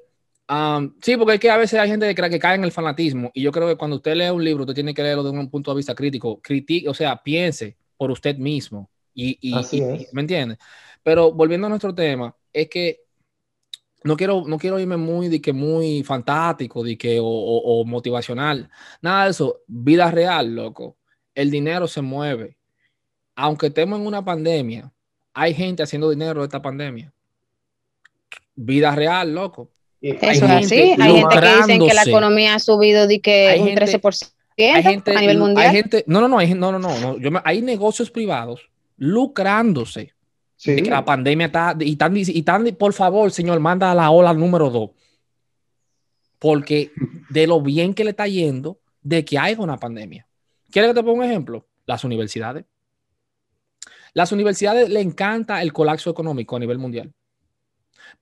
um, sí, porque es que a veces hay gente que cree que cae en el fanatismo y yo creo que cuando usted lee un libro, usted tiene que leerlo de un punto de vista crítico, critique, o sea, piense por usted mismo y, y- Así y- es. ¿me entiende? Pero volviendo a nuestro tema, es que no quiero, no quiero irme muy, de que muy fantático, de que, o, o- o motivacional. Nada de eso. Vida real, loco. El dinero se mueve. Aunque estemos en una pandemia, hay gente haciendo dinero de esta pandemia. Vida real, loco. Y- Eso Hay es gente así. Hay gente que dicen que la economía ha subido de que Hay un gente- 13% Hay gente, a nivel hay mundial. gente, no, no, no, hay, no, no, no, no, yo me- hay negocios privados lucrándose Sí. de que la pandemia está, y están, dic- y están, por favor, señor, manda a la ola número dos. Porque de lo bien que le está yendo de que haya una pandemia. ¿Quieres que te ponga un ejemplo? Las universidades. Las universidades le encanta el colapso económico a nivel mundial.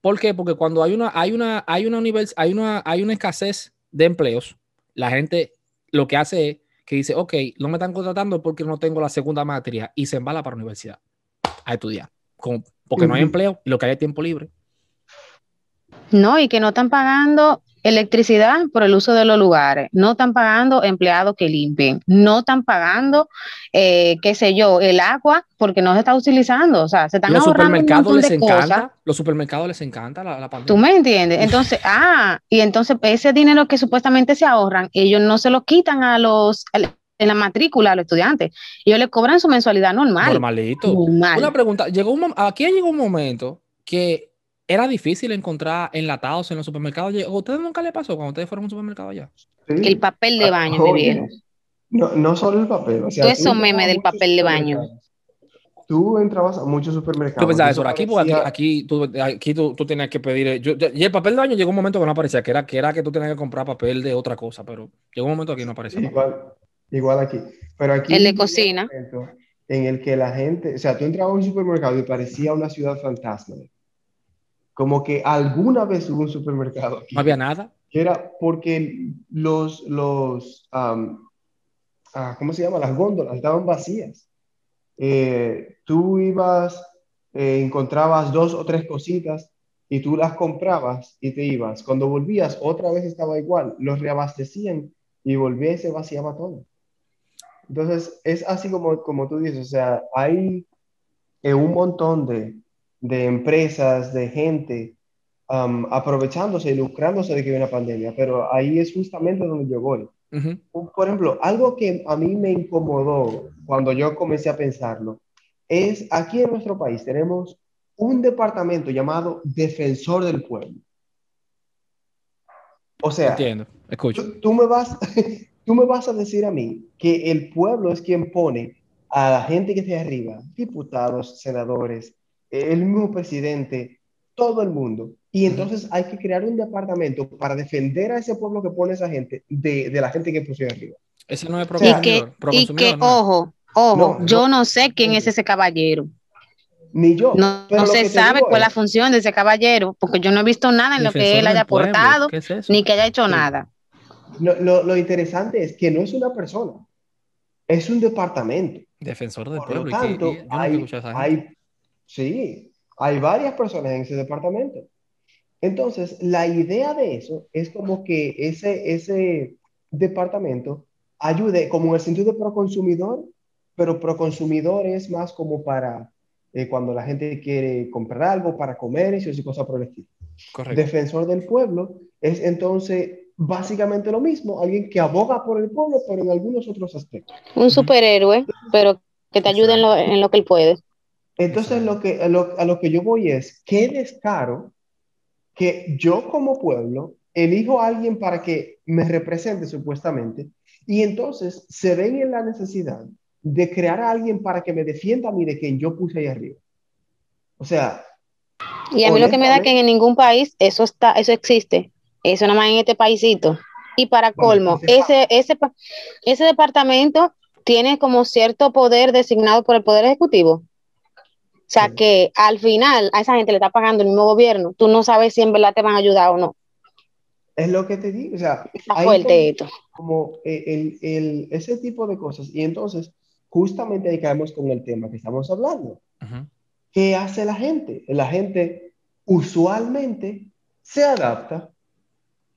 ¿Por qué? Porque cuando hay una, hay una, hay una, univers- hay una, hay una escasez de empleos, la gente lo que hace es que dice, ok, no me están contratando porque no tengo la segunda materia y se embala para la universidad a estudiar. Como- porque no hay empleo y lo que hay es tiempo libre. No, y que no están pagando electricidad por el uso de los lugares, no están pagando empleados que limpien, no están pagando, eh, qué sé yo, el agua porque no se está utilizando, o sea, se están Los ahorrando un supermercados montón les de cosas. encanta, los supermercados les encanta la, la pandemia. ¿Tú me entiendes? Entonces, ah, y entonces ese dinero que supuestamente se ahorran, ellos no se lo quitan a los, en la matrícula a los estudiantes, ellos le cobran su mensualidad normal. Normalito. normal. Una pregunta, llegó un, aquí llegó un momento que era difícil encontrar enlatados en los supermercados. ¿A ustedes nunca le pasó cuando ustedes fueron a un supermercado allá? Sí. El papel de baño, mi Oye, viejo. No, no solo el papel. O sea, Todo eso meme del papel de baño. Tú entrabas a muchos supermercados. ¿Tú pensabas y eso? Aquí, aquí, aquí, tú, aquí tú, tú tenías que pedir. yo- yo- y el papel de baño llegó un momento que no aparecía, que era, que era que tú tenías que comprar papel de otra cosa, pero llegó un momento que no aparecía. Igual, igual aquí. Pero aquí El de cocina. En el que la gente, o sea, tú entrabas a un supermercado y parecía una ciudad fantasma. Como que alguna vez hubo un supermercado aquí. No había nada. que era porque los, los ah, ¿cómo se llama? Las góndolas estaban vacías. Eh, tú ibas, eh, encontrabas dos o tres cositas y tú las comprabas y te ibas. Cuando volvías, otra vez estaba igual. Los reabastecían y volvía y se vaciaba todo. Entonces, es así como, como tú dices, o sea, hay eh, un montón de, de empresas, de gente um, aprovechándose y lucrándose de que hay una pandemia, pero ahí es justamente donde yo voy. Por ejemplo, algo que a mí me incomodó cuando yo comencé a pensarlo es aquí en nuestro país tenemos un departamento llamado Defensor del Pueblo. O sea, Entiendo. Escucho. tú, tú me vas, tú me vas a decir a mí que el pueblo es quien pone a la gente que esté arriba, diputados, senadores, el mismo presidente, todo el mundo. Y entonces hay que crear un departamento para defender a ese pueblo que pone esa gente de, de la gente que puso ahí arriba. Ese no es pro Y que, pro y que no ojo, ojo, No, yo no. no sé quién es ese caballero. Ni yo. No, se sabe cuál es la función de ese caballero, porque yo no he visto nada en lo que Defensor él haya aportado, ¿Qué es ni que haya hecho Sí. nada. Lo, lo- lo interesante es que no es una persona, es un departamento. Defensor del Por pueblo. lo ¿y qué- tanto, y- hay, sí, hay varias personas en ese departamento. Entonces, la idea de eso es como que ese, ese departamento ayude como en el sentido de proconsumidor, pero proconsumidor es más como para eh, cuando la gente quiere comprar algo para comercios y cosas por el estilo. Correcto. Defensor del pueblo es entonces básicamente lo mismo, alguien que aboga por el pueblo, pero en algunos otros aspectos. Un superhéroe, pero que te ayude en lo, en lo que él puede. Entonces, lo que, a, lo, a lo que yo voy es, qué descaro que yo como pueblo elijo a alguien para que me represente supuestamente, y entonces se ven en la necesidad de crear a alguien para que me defienda a mí de quien yo puse ahí arriba. O sea, Y a mí lo que me da que en ningún país eso está, eso existe. Eso nada más en este paísito. Y para colmo, ese, ese, ese departamento tiene como cierto poder designado por el Poder Ejecutivo. O sea Sí. que al final a esa gente le está pagando el mismo gobierno. Tú no sabes si en verdad te van a ayudar o no. es lo que te digo, o sea, Está fuerte esto. como eh, el, el- ese tipo de cosas. Y entonces, justamente ahí caemos con el tema que estamos hablando. Ujú. ¿Qué hace la gente? La gente usualmente se adapta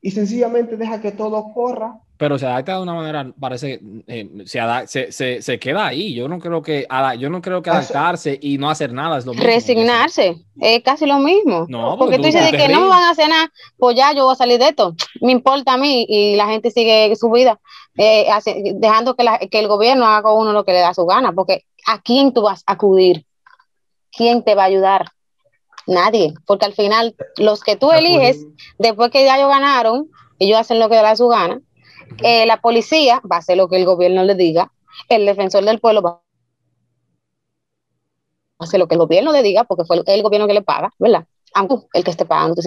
y sencillamente deja que todo corra pero se adapta de una manera, parece, eh, se, se, se, se queda ahí. Yo no creo que, yo no creo que adaptarse y no hacer nada es lo mismo. Resignarse, es casi lo mismo. No, porque porque tú tú dices que no me van a hacer nada, pues ya yo voy a salir de esto. Me importa a mí y la gente sigue su vida, eh, hace- dejando que, la- que el gobierno haga con uno lo que le da su gana, porque ¿a quién tú vas a acudir? ¿Quién te va a ayudar? Nadie, porque al final los que tú eliges, después que ya ellos ganaron, ellos hacen lo que les da su gana, eh, la policía va a hacer lo que el gobierno le diga, el defensor del pueblo va a hacer lo que el gobierno le diga, porque fue el gobierno que le paga, ¿verdad? Aunque el que esté pagando.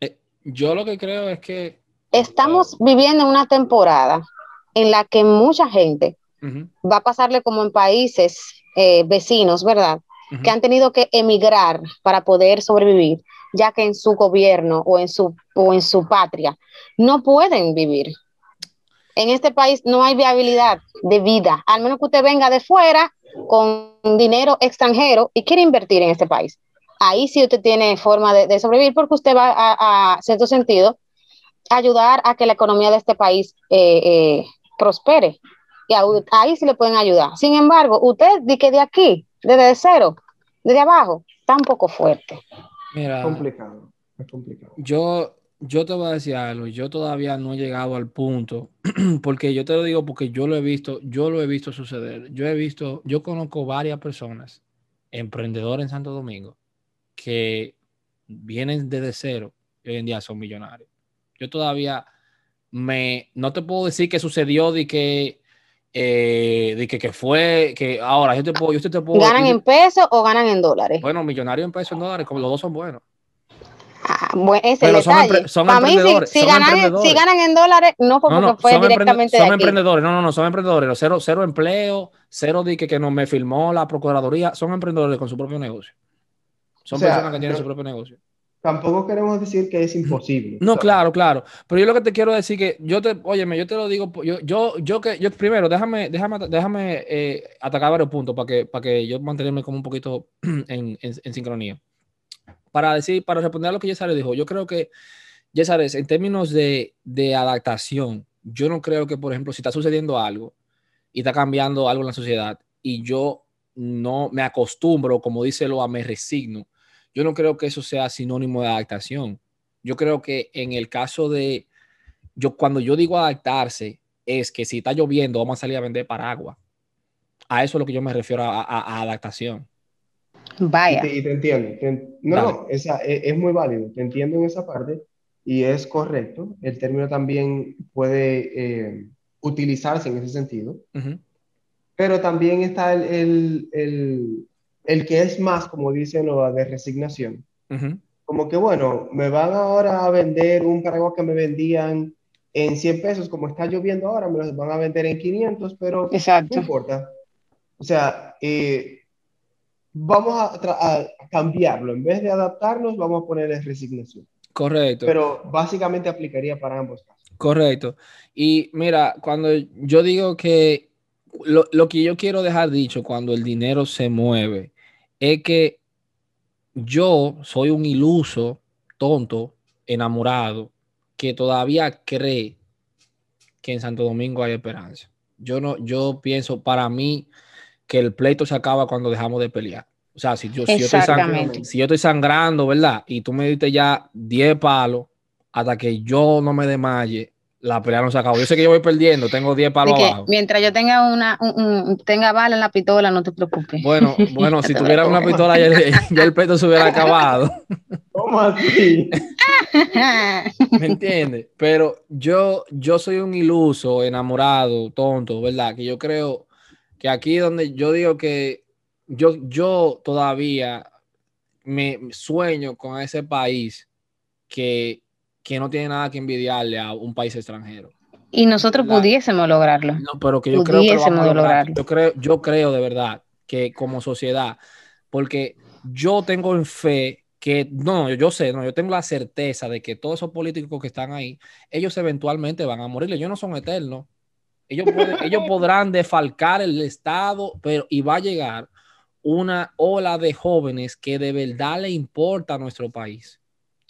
Eh, yo lo que creo es que Estamos viviendo una temporada en la que mucha gente va a pasarle como en países eh, vecinos, ¿verdad? que han tenido que emigrar para poder sobrevivir, ya que en su gobierno o en su, o en su patria no pueden vivir. En este país no hay viabilidad de vida, al menos que usted venga de fuera con dinero extranjero y quiere invertir en este país. Ahí sí usted tiene forma de, sobrevivir porque usted va a, a cierto sentido, ayudar a que la economía de este país eh, eh, prospere. Y ahí sí le pueden ayudar. Sin embargo, usted di que de aquí, desde cero, desde abajo, está un poco fuerte. Mira, Es complicado. Es complicado. yo, yo te voy a decir algo, yo todavía no he llegado al punto, porque yo te lo digo porque yo lo he visto, yo lo he visto suceder. Yo he visto, yo conozco varias personas, emprendedores en Santo Domingo, que vienen desde cero y hoy en día son millonarios. Yo todavía me, no te puedo decir que sucedió de que, eh, de que, que fue, que ahora yo te puedo, yo te puedo ¿Ganan yo- en pesos o ganan en dólares? bueno, millonario en pesos en dólares, como los dos son buenos. Ah, bueno, ese Pero son detalle. empre- son Para mí, si, si son ganan, emprendedores. si ganan en dólares, no fue No, porque no, fue son, directamente son de aquí. emprendedores, no, no, no, son emprendedores, cero, cero empleo, cero de que, que no me firmó la Procuraduría, son emprendedores con su propio negocio. Son O sea, personas que tienen su propio negocio. Tampoco queremos decir que es imposible. No, ¿sabes? claro, claro. Pero yo lo que te quiero decir que yo te, óyeme, yo te lo digo, yo, yo, yo que, yo primero, déjame, déjame, déjame eh, atacar varios puntos para que, para que yo mantenerme como un poquito en, en, en sincronía. Para decir, para responder a lo que Yesares dijo, yo creo que, Yesares, en términos de, de adaptación, yo no creo que, por ejemplo, si está sucediendo algo y está cambiando algo en la sociedad y yo no me acostumbro, como dice Loa, me resigno, yo no creo que eso sea sinónimo de adaptación. Yo creo que en el caso de, yo cuando yo digo adaptarse, es que si está lloviendo, vamos a salir a vender paraguas. A eso es lo que yo me refiero a, a- a adaptación. Y Vaya. te, y te entiendo. te- no, Dale. no, esa, es, es muy válido. Te entiendo en esa parte y es correcto. El término también puede eh, utilizarse en ese sentido. Pero también está el, el, el, el que es más, como dicen, lo de resignación. Como que, bueno, me van ahora a vender un paraguas que me vendían en 100 pesos, como está lloviendo ahora, me los van a vender en 500, pero no importa. O sea, eh, vamos a cambiarlo. En vez de adaptarnos, vamos a ponerle resignación. Correcto. Pero básicamente aplicaría para ambos casos. Correcto. Y mira, cuando yo digo que lo, lo que yo quiero dejar dicho cuando el dinero se mueve es que yo soy un iluso, tonto, enamorado, que todavía cree que en Santo Domingo hay esperanza. Yo no, yo pienso para mí que el pleito se acaba cuando dejamos de pelear. O sea, si yo, si yo estoy sang- Exactamente. si yo estoy sangrando, ¿verdad? Y tú me diste ya 10 palos hasta que yo no me desmaye, la pelea no se acabó. Yo sé que yo voy perdiendo, tengo 10 palos que abajo. mientras yo tenga una, un- un- tenga bala en la pistola, no te preocupes. Bueno, bueno, si tuviera una pistola ya, el- ya el pleito se hubiera acabado. ¿Cómo así? ¿Me entiendes? Pero yo, yo soy un iluso, enamorado, tonto, ¿verdad? Que yo creo que aquí donde yo digo que yo, yo todavía me sueño con ese país que, que no tiene nada que envidiarle a un país extranjero. y nosotros ¿Verdad? pudiésemos lograrlo. No, pero que yo creo que lo vamos a lograr. Yo creo, yo creo de verdad que como sociedad, porque yo tengo en fe que, no, yo sé, no, yo tengo la certeza de que todos esos políticos que están ahí, ellos eventualmente van a morir, ellos no son eternos. Ellos, pueden- ellos podrán defalcar el Estado, pero y va a llegar una ola de jóvenes que de verdad le importa a nuestro país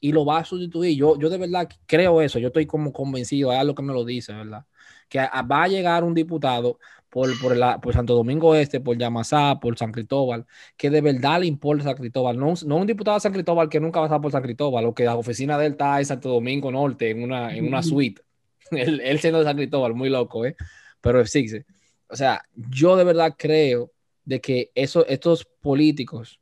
y lo va a sustituir. Yo, yo de verdad creo eso, yo estoy como convencido, es lo que me lo dice, ¿verdad? Que a- va a llegar un diputado por, por, la- por Santo Domingo Este, por Yamasá, por San Cristóbal, que de verdad le importa San Cristóbal, no, un- no un diputado de San Cristóbal que nunca va a estar por San Cristóbal, o que la oficina de él está en Santo Domingo Norte, en una, en una suite. él, él siendo de San Cristóbal, muy loco, ¿eh? Pero sí. O sea, yo de verdad creo de que eso, estos políticos,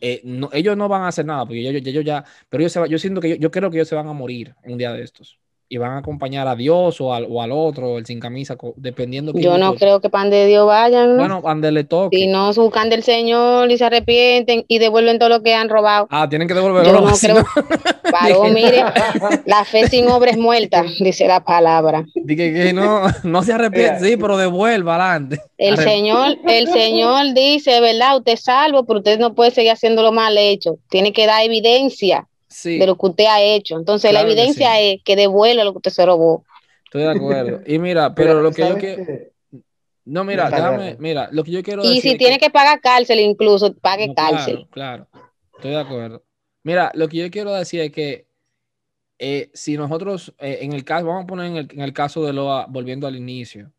eh, no, ellos no van a hacer nada, porque ellos, ya, pero ellos se va- yo siento que yo, yo creo que ellos se van a morir un día de estos y van a acompañar a Dios o al, o al otro, el sin camisa, dependiendo. Yo no creo que pan de Dios vayan, ¿no? Bueno, donde le toque. si no buscan del Señor y se arrepienten y devuelven todo lo que han robado. Ah, tienen que devolverlo. Yo no creo. Varón, mire, la fe sin obra es muerta, dice la palabra. Dije que no, no se arrepiente, Mira. sí, pero devuelva adelante. El Arrep- Señor, el Señor dice, ¿verdad? Usted es salvo, pero usted no puede seguir haciendo lo mal hecho. Tiene que dar evidencia Sí, de lo que usted ha hecho. Entonces, Claro la que evidencia sí. es que devuelva lo que usted se robó. estoy de acuerdo. Y mira, pero lo que yo ¿sabes quiero. No, mira, déjame, mira, lo que yo quiero Y decir. si tiene que pagar cárcel, incluso, pague No, cárcel. Claro, claro. Estoy de acuerdo. Mira, lo que yo quiero decir es que eh, si nosotros, eh, en el caso, vamos a poner en el, en el caso de Loa, volviendo al inicio,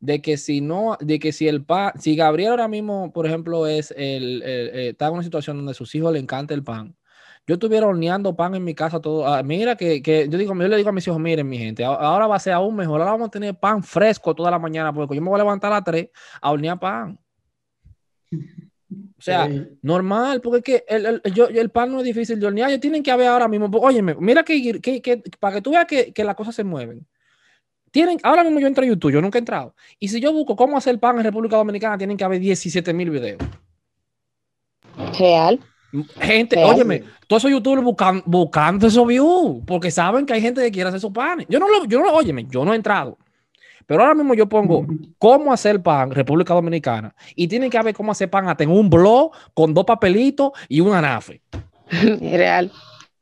de que si no, de que si el pan, si Gabriel ahora mismo, por ejemplo, es el, el- eh, está en una situación donde a sus hijos le encanta el pan. Yo estuviera horneando pan en mi casa todo. ah, mira que, que yo digo, yo le digo a mis hijos, miren, mi gente, ahora va a ser aún mejor. Ahora vamos a tener pan fresco toda la mañana, porque yo me voy a levantar a las 3 a hornear pan. O sea, Sí. normal, porque es que el, el- el- yo- el pan no es difícil de hornear. Ellos tienen que haber ahora mismo. Óyeme, mira que, que- que- para que tú veas que, que las cosas se mueven. Tienen, ahora mismo yo entro a YouTube, yo nunca he entrado. Y si yo busco cómo hacer pan en República Dominicana, tienen que haber 17 mil videos. Real. Gente, Real. óyeme, todos esos youtubers buscan, buscando esos views, porque saben que hay gente que quiere hacer sus panes. Yo no lo, yo no lo, óyeme, yo no he entrado. Pero ahora mismo yo pongo cómo hacer pan República Dominicana y tienen que haber cómo hacer pan hasta en un blog con dos papelitos y un anafe. Real.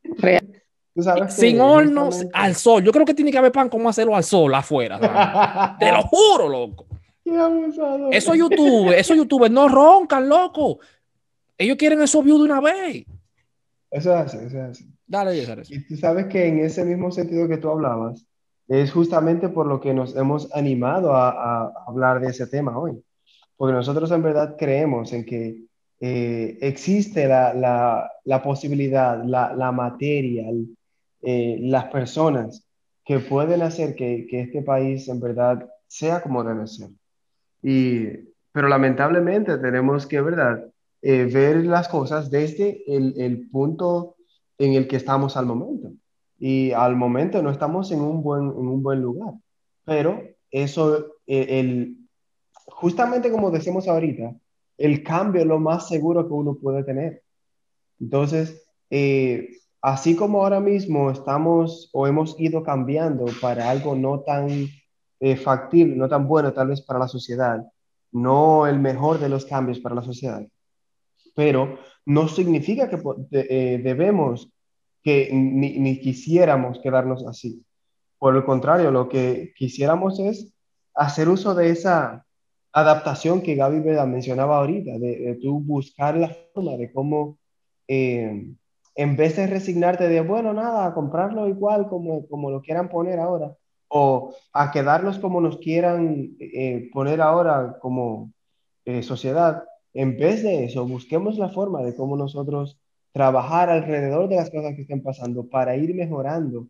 Real. Tú sabes Sin hornos, justamente- al sol. Yo creo que tiene que haber pan cómo hacerlo al sol afuera. Te lo juro, loco. Qué. Esos youtubers, esos youtubers no roncan, loco. Ellos quieren esos views de una vez. Eso es así, eso es así. Dale, eso. Y tú sabes que en ese mismo sentido que tú hablabas, es justamente por lo que nos hemos animado a, a hablar de ese tema hoy. Porque nosotros en verdad creemos en que eh, existe la, la, la posibilidad, la, la materia, el- eh, las personas que pueden hacer que, que este país en verdad sea como debe ser. Y, pero lamentablemente tenemos que, ¿verdad? Eh, ver las cosas desde el, el punto en el que estamos al momento. Y al momento no estamos en un buen, en un buen lugar. Pero eso, eh, el, justamente como decimos ahorita, el cambio es lo más seguro que uno puede tener. Entonces, eh, así como ahora mismo estamos o hemos ido cambiando para algo no tan eh, factible, no tan bueno tal vez para la sociedad, no el mejor de los cambios para la sociedad, pero no significa que eh, debemos que ni, ni quisiéramos quedarnos así. Por el contrario, lo que quisiéramos es hacer uso de esa adaptación que Gaby Veda mencionaba ahorita, de, de tú buscar la forma de cómo, eh, en vez de resignarte de, bueno, nada, comprarlo igual como, como lo quieran poner ahora, o a quedarnos como nos quieran eh, poner ahora como eh, sociedad, en vez de eso, busquemos la forma de cómo nosotros trabajar alrededor de las cosas que estén pasando para ir mejorando,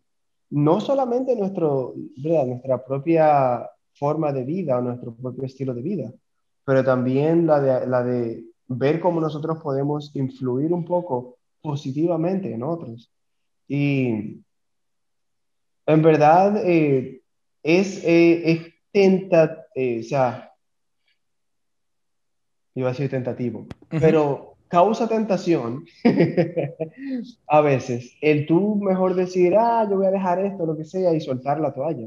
no solamente nuestro, ¿verdad? nuestra propia forma de vida o nuestro propio estilo de vida, pero también la de, la de ver cómo nosotros podemos influir un poco positivamente en otros. Y en verdad eh, es, eh, es tenta, eh, o sea, iba a decir tentativo, pero causa tentación a veces el tú mejor decir, ah, yo voy a dejar esto, lo que sea, y soltar la toalla.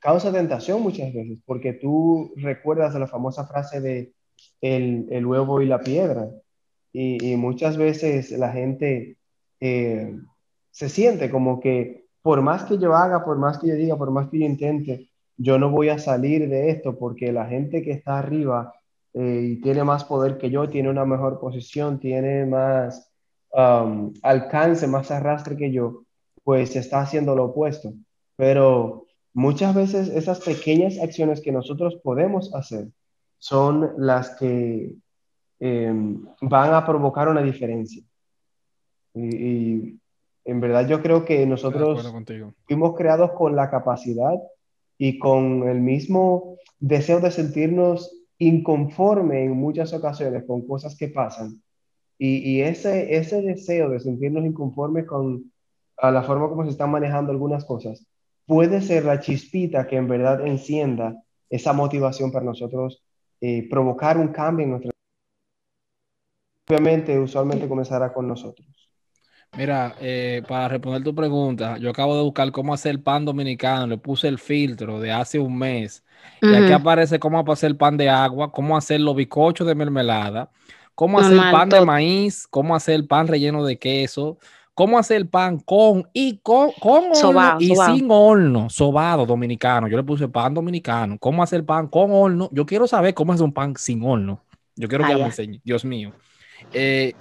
Causa tentación muchas veces, porque tú recuerdas la famosa frase de el, el huevo y la piedra, y, y muchas veces la gente eh, se siente como que por más que yo haga, por más que yo diga, por más que yo intente, yo no voy a salir de esto porque la gente que está arriba eh, y tiene más poder que yo, tiene una mejor posición, tiene más um, alcance, más arrastre que yo, pues está haciendo lo opuesto. Pero muchas veces esas pequeñas acciones que nosotros podemos hacer son las que em, van a provocar una diferencia. Y, y en verdad yo creo que nosotros fuimos creados con la capacidad y con el mismo deseo de sentirnos inconforme en muchas ocasiones con cosas que pasan. Y, y ese, ese deseo de sentirnos inconformes con a la forma como se están manejando algunas cosas puede ser la chispita que en verdad encienda esa motivación para nosotros eh, provocar un cambio en nuestra Obviamente, usualmente comenzará con nosotros. Mira, eh, para responder tu pregunta, yo acabo de buscar cómo hacer pan dominicano, le puse el filtro de hace un mes y aquí aparece cómo hacer pan de agua, cómo hacer los bizcochos de mermelada, cómo hacer pan de maíz, cómo hacer pan relleno de queso, cómo hacer pan con y con, con horno y sin horno, sobado dominicano. Yo le puse pan dominicano, cómo hacer pan con horno. Yo quiero saber cómo hacer un pan sin horno. Yo quiero que Ah, me enseñe, Dios mío. Eh,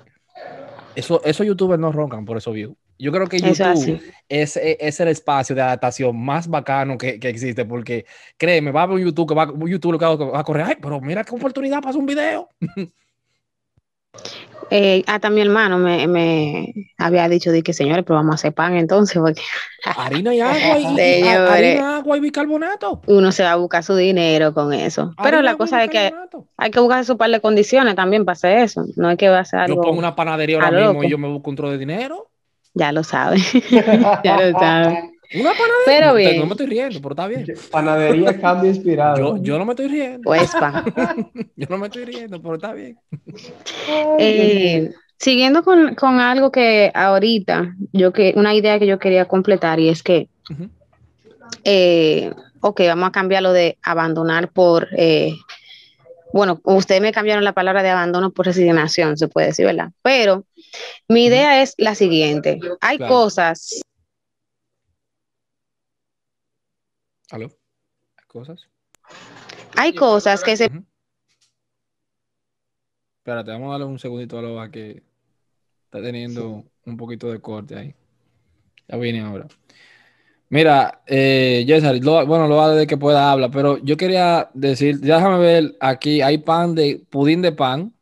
eso, esos youtubers no roncan por esos views. Yo creo que Eso YouTube es, es, es el espacio de adaptación más bacano que, que existe, porque créeme, va a ver un YouTube que va, un YouTube lo que va a correr, ay, pero mira qué oportunidad para hacer un video. Eh, hasta mi hermano me, me había dicho de que señores, pero vamos a hacer pan entonces, porque Harina y agua y, harina, agua y bicarbonato. uno se va a buscar su dinero con eso. Pero Harina, la cosa es que hay que buscar su par de condiciones también para hacer eso. No es que va a ser Yo algo, pongo una panadería ahora mismo loco. y yo me busco un tro de dinero. ya lo sabe, ya lo sabe. Una panadería. Pero bien. no me estoy riendo, pero está bien. Panadería cambio inspirado. Yo, yo no me estoy riendo. Pues pa. Yo no me estoy riendo, pero está bien. Eh, siguiendo con, con algo que ahorita, yo que, una idea que yo quería completar y es que, eh, ok, vamos a cambiarlo de abandonar por, eh, bueno, ustedes me cambiaron la palabra de abandono por resignación, se puede decir, ¿verdad? Pero mi idea es la siguiente, hay Claro. cosas, ¿Aló? ¿Hay cosas? hay cosas que se Ujú. Espérate, vamos a darle un segundito a Loba que está teniendo un poquito de corte ahí. Ya viene ahora. Mira, eh, César, bueno, Loba desde que pueda habla, pero yo quería decir, déjame ver, aquí hay pan de, pudín de pan,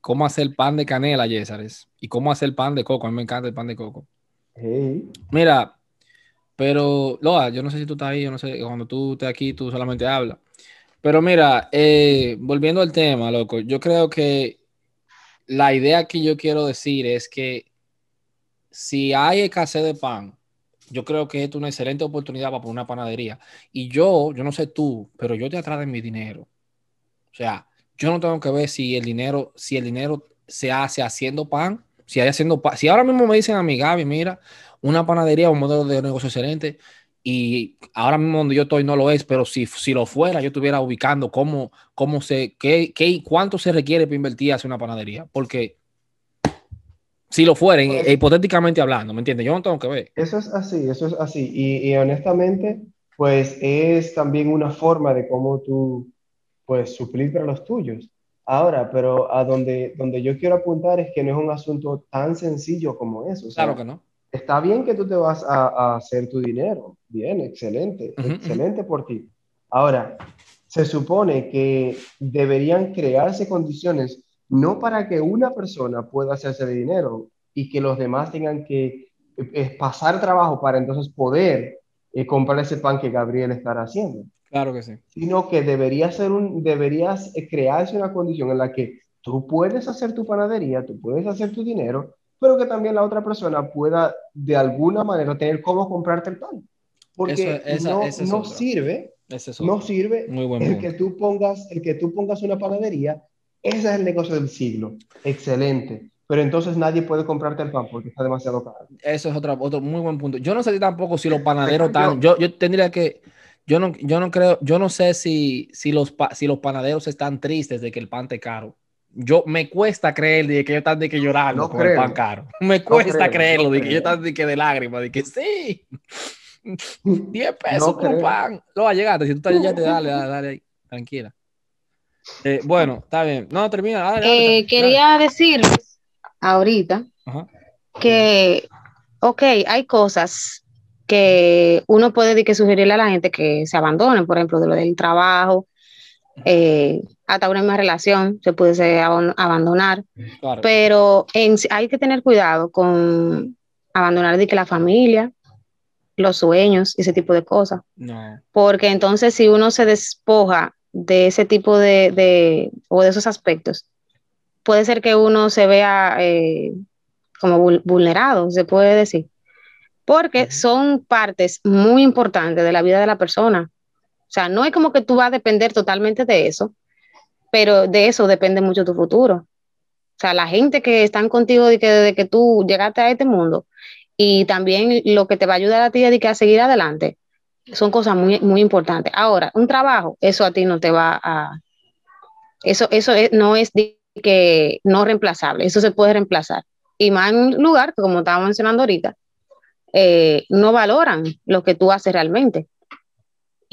cómo hacer pan de canela, César, y cómo hacer pan de coco, a mí me encanta el pan de coco. Hey, Mira, pero Loa, yo no sé si tú estás ahí, yo no sé, cuando tú estés aquí, tú solamente hablas. Pero mira, eh, volviendo al tema, loco, yo creo que la idea que yo quiero decir es que si hay escasez de pan, yo creo que esto es una excelente oportunidad para poner una panadería. Y yo, yo no sé tú, pero yo te atrás de mi dinero. O sea, yo no tengo que ver si el dinero, si el dinero se hace haciendo pan, si hay haciendo pan. Si ahora mismo me dicen a mi Gaby, mira, una panadería, un modelo de negocio excelente, y ahora mismo donde yo estoy no lo es, pero si, si lo fuera, yo estuviera ubicando cómo, cómo se, qué, qué, cuánto se requiere para invertir hacia una panadería. Porque si lo fuera, eh, hipotéticamente hablando, ¿me entiendes? Yo no tengo que ver. Eso es así, eso es así. Y, y honestamente, pues es también una forma de cómo tú, pues, suplir para los tuyos. Ahora, pero a donde, donde yo quiero apuntar es que no es un asunto tan sencillo como eso. Claro que no. Está bien que tú te vas a, a hacer tu dinero. Bien, excelente, excelente por ti. Ahora, se supone que deberían crearse condiciones no para que una persona pueda hacerse de dinero y que los demás tengan que eh, eh, pasar trabajo para entonces poder eh, comprar ese pan que Gabriel estará haciendo, Claro que sí. sino que debería ser un, deberías eh, crearse una condición en la que tú puedes hacer tu panadería, tú puedes hacer tu dinero, pero que también la otra persona pueda de alguna manera tener cómo comprarte el pan. Porque Eso- esa- no, esa es no sirve, es no otro. sirve Muy buen el punto. que tú pongas, el que tú pongas una panadería, ese es el negocio del siglo. Excelente. Pero entonces nadie puede comprarte el pan porque está demasiado caro. Eso es otra, otro muy buen punto. Yo no sé tampoco si los panaderos están. Yo, yo tendría que. Yo no, yo no creo, yo no sé si, si, los, si los panaderos están tristes de que el pan esté caro. Yo me cuesta creer de que ellos están de que llorando No con el creo. pan caro. Me cuesta creerlo, de que creo. están de que de lágrimas, de que sí. 10 pesos No por creo. pan. Lo va a llegar, si tú estás allá, te dale, dale, dale ahí. Tranquila. Eh, bueno, está bien. No, termina. dale, dale, Eh, dale. quería decirles ahorita Ajá. que, ok, hay cosas que uno puede de que sugerirle a la gente que se abandonen, por ejemplo, de lo del trabajo, eh, hasta una misma relación se abon- abandonar, Claro. pero en- hay que tener cuidado con abandonar de que la familia, los sueños, ese tipo de cosas, No. porque entonces si uno se despoja de ese tipo de, de- o de esos aspectos, puede ser que uno se vea eh, como vul- vulnerado, se puede decir, porque son partes muy importantes de la vida de la persona. O sea, no es como que tú vas a depender totalmente de eso, pero de eso depende mucho tu futuro. O sea, la gente que están contigo de que, desde que tú llegaste a este mundo y también lo que te va a ayudar a ti de que a seguir adelante, son cosas muy, muy importantes. Ahora, un trabajo, eso a ti no te va a... Eso, eso es- no es que no reemplazable, eso se puede reemplazar. Y más en un lugar como estaba mencionando ahorita, eh, no valoran lo que tú haces realmente.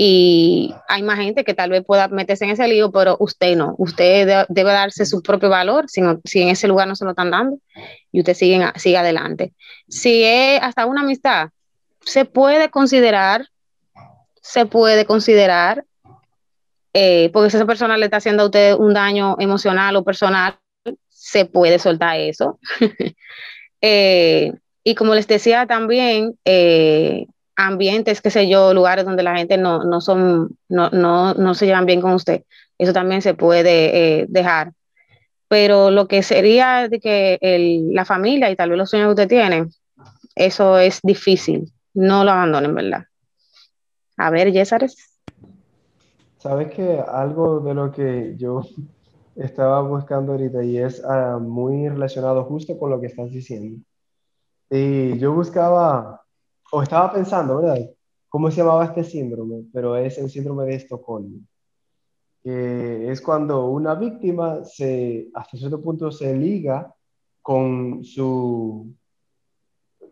Y hay más gente que tal vez pueda meterse en ese lío, pero usted no. Usted de- debe darse su propio valor si, no- si en ese lugar no se lo están dando y usted sigue, sigue adelante. Si es hasta una amistad, se puede considerar, se puede considerar, eh, porque si esa persona le está haciendo a usted un daño emocional o personal, se puede soltar eso. Eh, y como les decía también, eh, ambientes, qué sé yo, lugares donde la gente no, no son, no, no, no se llevan bien con usted, eso también se puede eh, dejar. Pero lo que sería de que el- la familia y tal vez los sueños que usted tiene, eso es difícil. No lo abandonen, ¿verdad? A ver, Yesares. Sabes que algo de lo que yo estaba buscando ahorita y es ah, muy relacionado justo con lo que estás diciendo. Y yo buscaba, o estaba pensando, ¿verdad? ¿Cómo se llamaba este síndrome? Pero es el síndrome de Estocolmo, que es cuando una víctima se, hasta cierto punto se liga con su,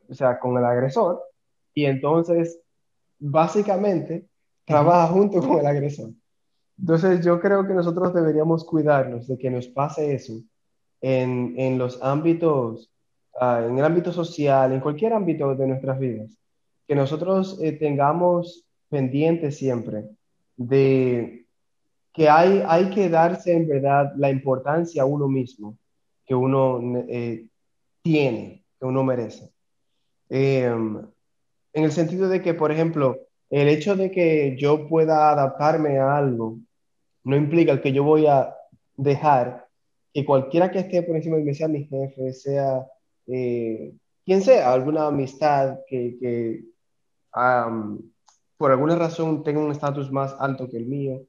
o sea, con el agresor y entonces básicamente trabaja junto con el agresor. Entonces yo creo que nosotros deberíamos cuidarnos de que nos pase eso en, en los ámbitos, ah, en el ámbito social, en cualquier ámbito de nuestras vidas, que nosotros eh, tengamos pendiente siempre de que hay, hay que darse en verdad la importancia a uno mismo que uno eh, tiene, que uno merece. Eh, en el sentido de que, por ejemplo, el hecho de que yo pueda adaptarme a algo no implica que yo voy a dejar que cualquiera que esté por encima de mí, sea mi jefe, sea eh, quien sea, alguna amistad que por alguna razón tenga un estatus más alto que el mío,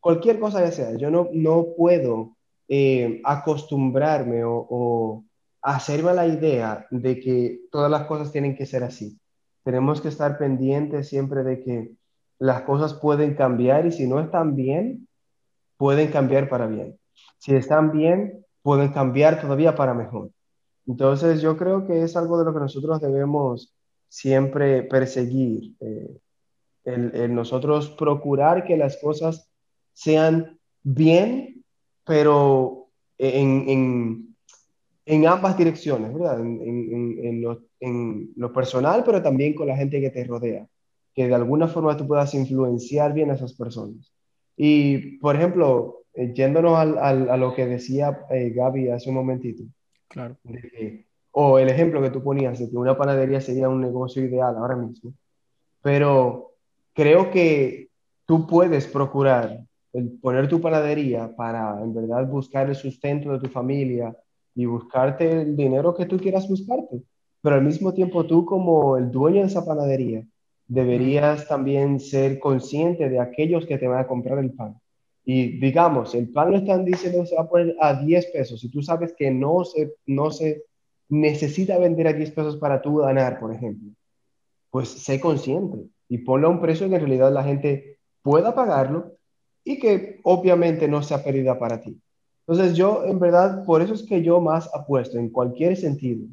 cualquier cosa que sea, yo no, no puedo eh, acostumbrarme o, o hacerme la idea de que todas las cosas tienen que ser así. Tenemos que estar pendientes siempre de que las cosas pueden cambiar y si no están bien, pueden cambiar para bien. Si están bien, pueden cambiar todavía para mejor. Entonces yo creo que es algo de lo que nosotros debemos siempre perseguir, eh, el, el nosotros procurar que las cosas sean bien, pero en, en, en ambas direcciones, ¿verdad? En, en, en, lo, en, lo, personal, pero también con la gente que te rodea, que de alguna forma tú puedas influenciar bien a esas personas. Y, por ejemplo, eh, yéndonos al, al, a lo que decía eh, Gaby hace un momentito, Claro. de o el ejemplo que tú ponías de que una panadería sería un negocio ideal ahora mismo, pero creo que tú puedes procurar el poner tu panadería para en verdad buscar el sustento de tu familia y buscarte el dinero que tú quieras buscarte. Pero al mismo tiempo tú como el dueño de esa panadería deberías también ser consciente de aquellos que te van a comprar el pan. Y digamos, el pan lo están diciendo se va a poner a 10 pesos y tú sabes que no se, no se necesita vender a 10 pesos para tú ganar, por ejemplo. Pues sé consciente y ponlo a un precio que en realidad la gente pueda pagarlo y que obviamente no sea pérdida para ti. Entonces yo, en verdad, por eso es que yo más apuesto en cualquier sentido.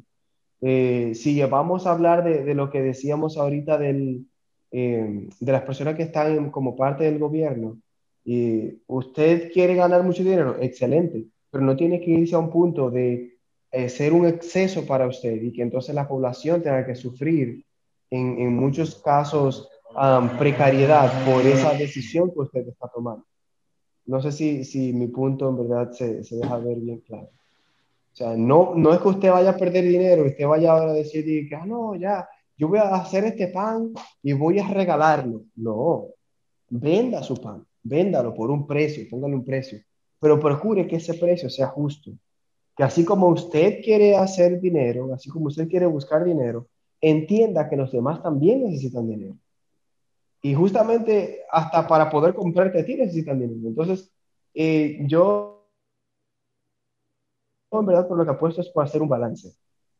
Eh, si vamos a hablar de, de, lo que decíamos ahorita del, eh, de las personas que están como parte del gobierno, y usted quiere ganar mucho dinero, excelente, pero no tiene que irse a un punto de eh, ser un exceso para usted y que entonces la población tenga que sufrir en, en muchos casos precariedad por esa decisión que usted está tomando. No sé si, si mi punto en verdad se, se deja ver bien claro. O sea, no, no es que usted vaya a perder dinero, usted vaya a decir que, ah, no, ya, yo voy a hacer este pan y voy a regalarlo. No, venda su pan, véndalo por un precio, póngale un precio, pero procure que ese precio sea justo. Que así como usted quiere hacer dinero, así como usted quiere buscar dinero, entienda que los demás también necesitan dinero. Y justamente hasta para poder comprarte a ti necesitan dinero. Entonces, eh, yo, en verdad, por lo que apuesto es por hacer un balance.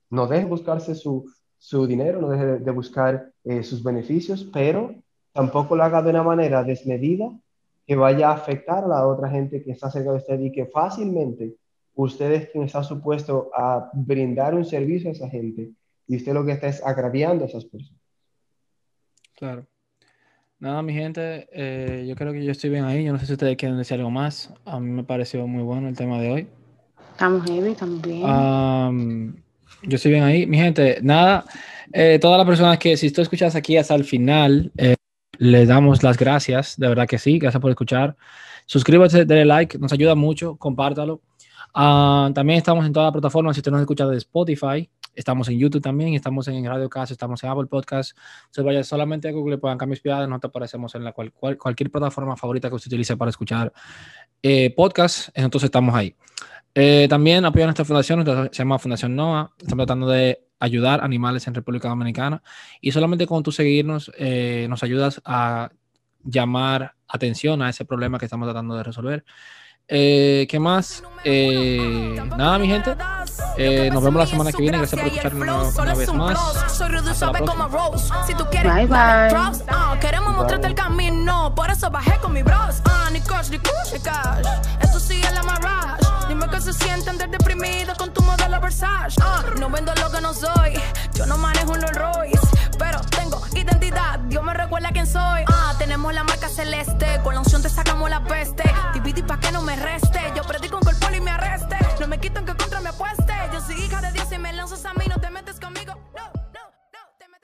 No deje buscarse su, su dinero, no deje de buscar eh, sus beneficios, pero tampoco lo haga de una manera desmedida que vaya a afectar a la otra gente que está cerca de usted y que fácilmente usted es quien está supuesto a brindar un servicio a esa gente y usted lo que está es agraviando a esas personas. Claro. Nada, mi gente, eh, yo creo que yo estoy bien ahí. Yo no sé si ustedes quieren decir algo más. A mí me pareció muy bueno el tema de hoy. Estamos heavy, estamos bien. Am, yo estoy bien ahí. Mi gente, nada, eh, todas las personas que si tú escuchas aquí hasta el final, eh, les damos las gracias, de verdad que sí, gracias por escuchar. Suscríbete, denle like, nos ayuda mucho, compártalo. Ah, también estamos en todas las plataformas, si usted nos escucha de Spotify, estamos en YouTube también, estamos en Radio Cast, estamos en Apple Podcast. Se vaya solamente a Google, puedan cambiar piadas, no te aparecemos en la cual, cual- cualquier plataforma favorita que usted utilice para escuchar eh, podcast, entonces estamos ahí. Eh, también apoya nuestra fundación, se llama Fundación NOA. Estamos tratando de ayudar animales en República Dominicana. Y solamente con tú seguirnos, eh, nos ayudas a llamar atención a ese problema que estamos tratando de resolver. Eh, ¿Qué más? Eh, nada, mi gente. Eh, nos vemos la semana que viene. Gracias por escucharnos una, una vez más. Hasta la próxima. Rose. Si tú quieres, Bye, dale, bye. props. Queremos mostrarte el camino. Por eso bajé con mi bros. Ni coach, ni coach, ni cash. Esto sí es la marrash. Dime qué se siente andar deprimido con tu modelo Versace. Ah, no vendo lo que no soy. Yo no manejo un Rolls Royce. Pero Dios me recuerda quién soy. Ah, tenemos la marca celeste, con la unción te sacamos la peste. Dividi pa' que no me reste, yo predico con el y me arreste. No me quito en que contra me apueste. Yo soy hija de Dios y me lanzas a mí, no te metes conmigo.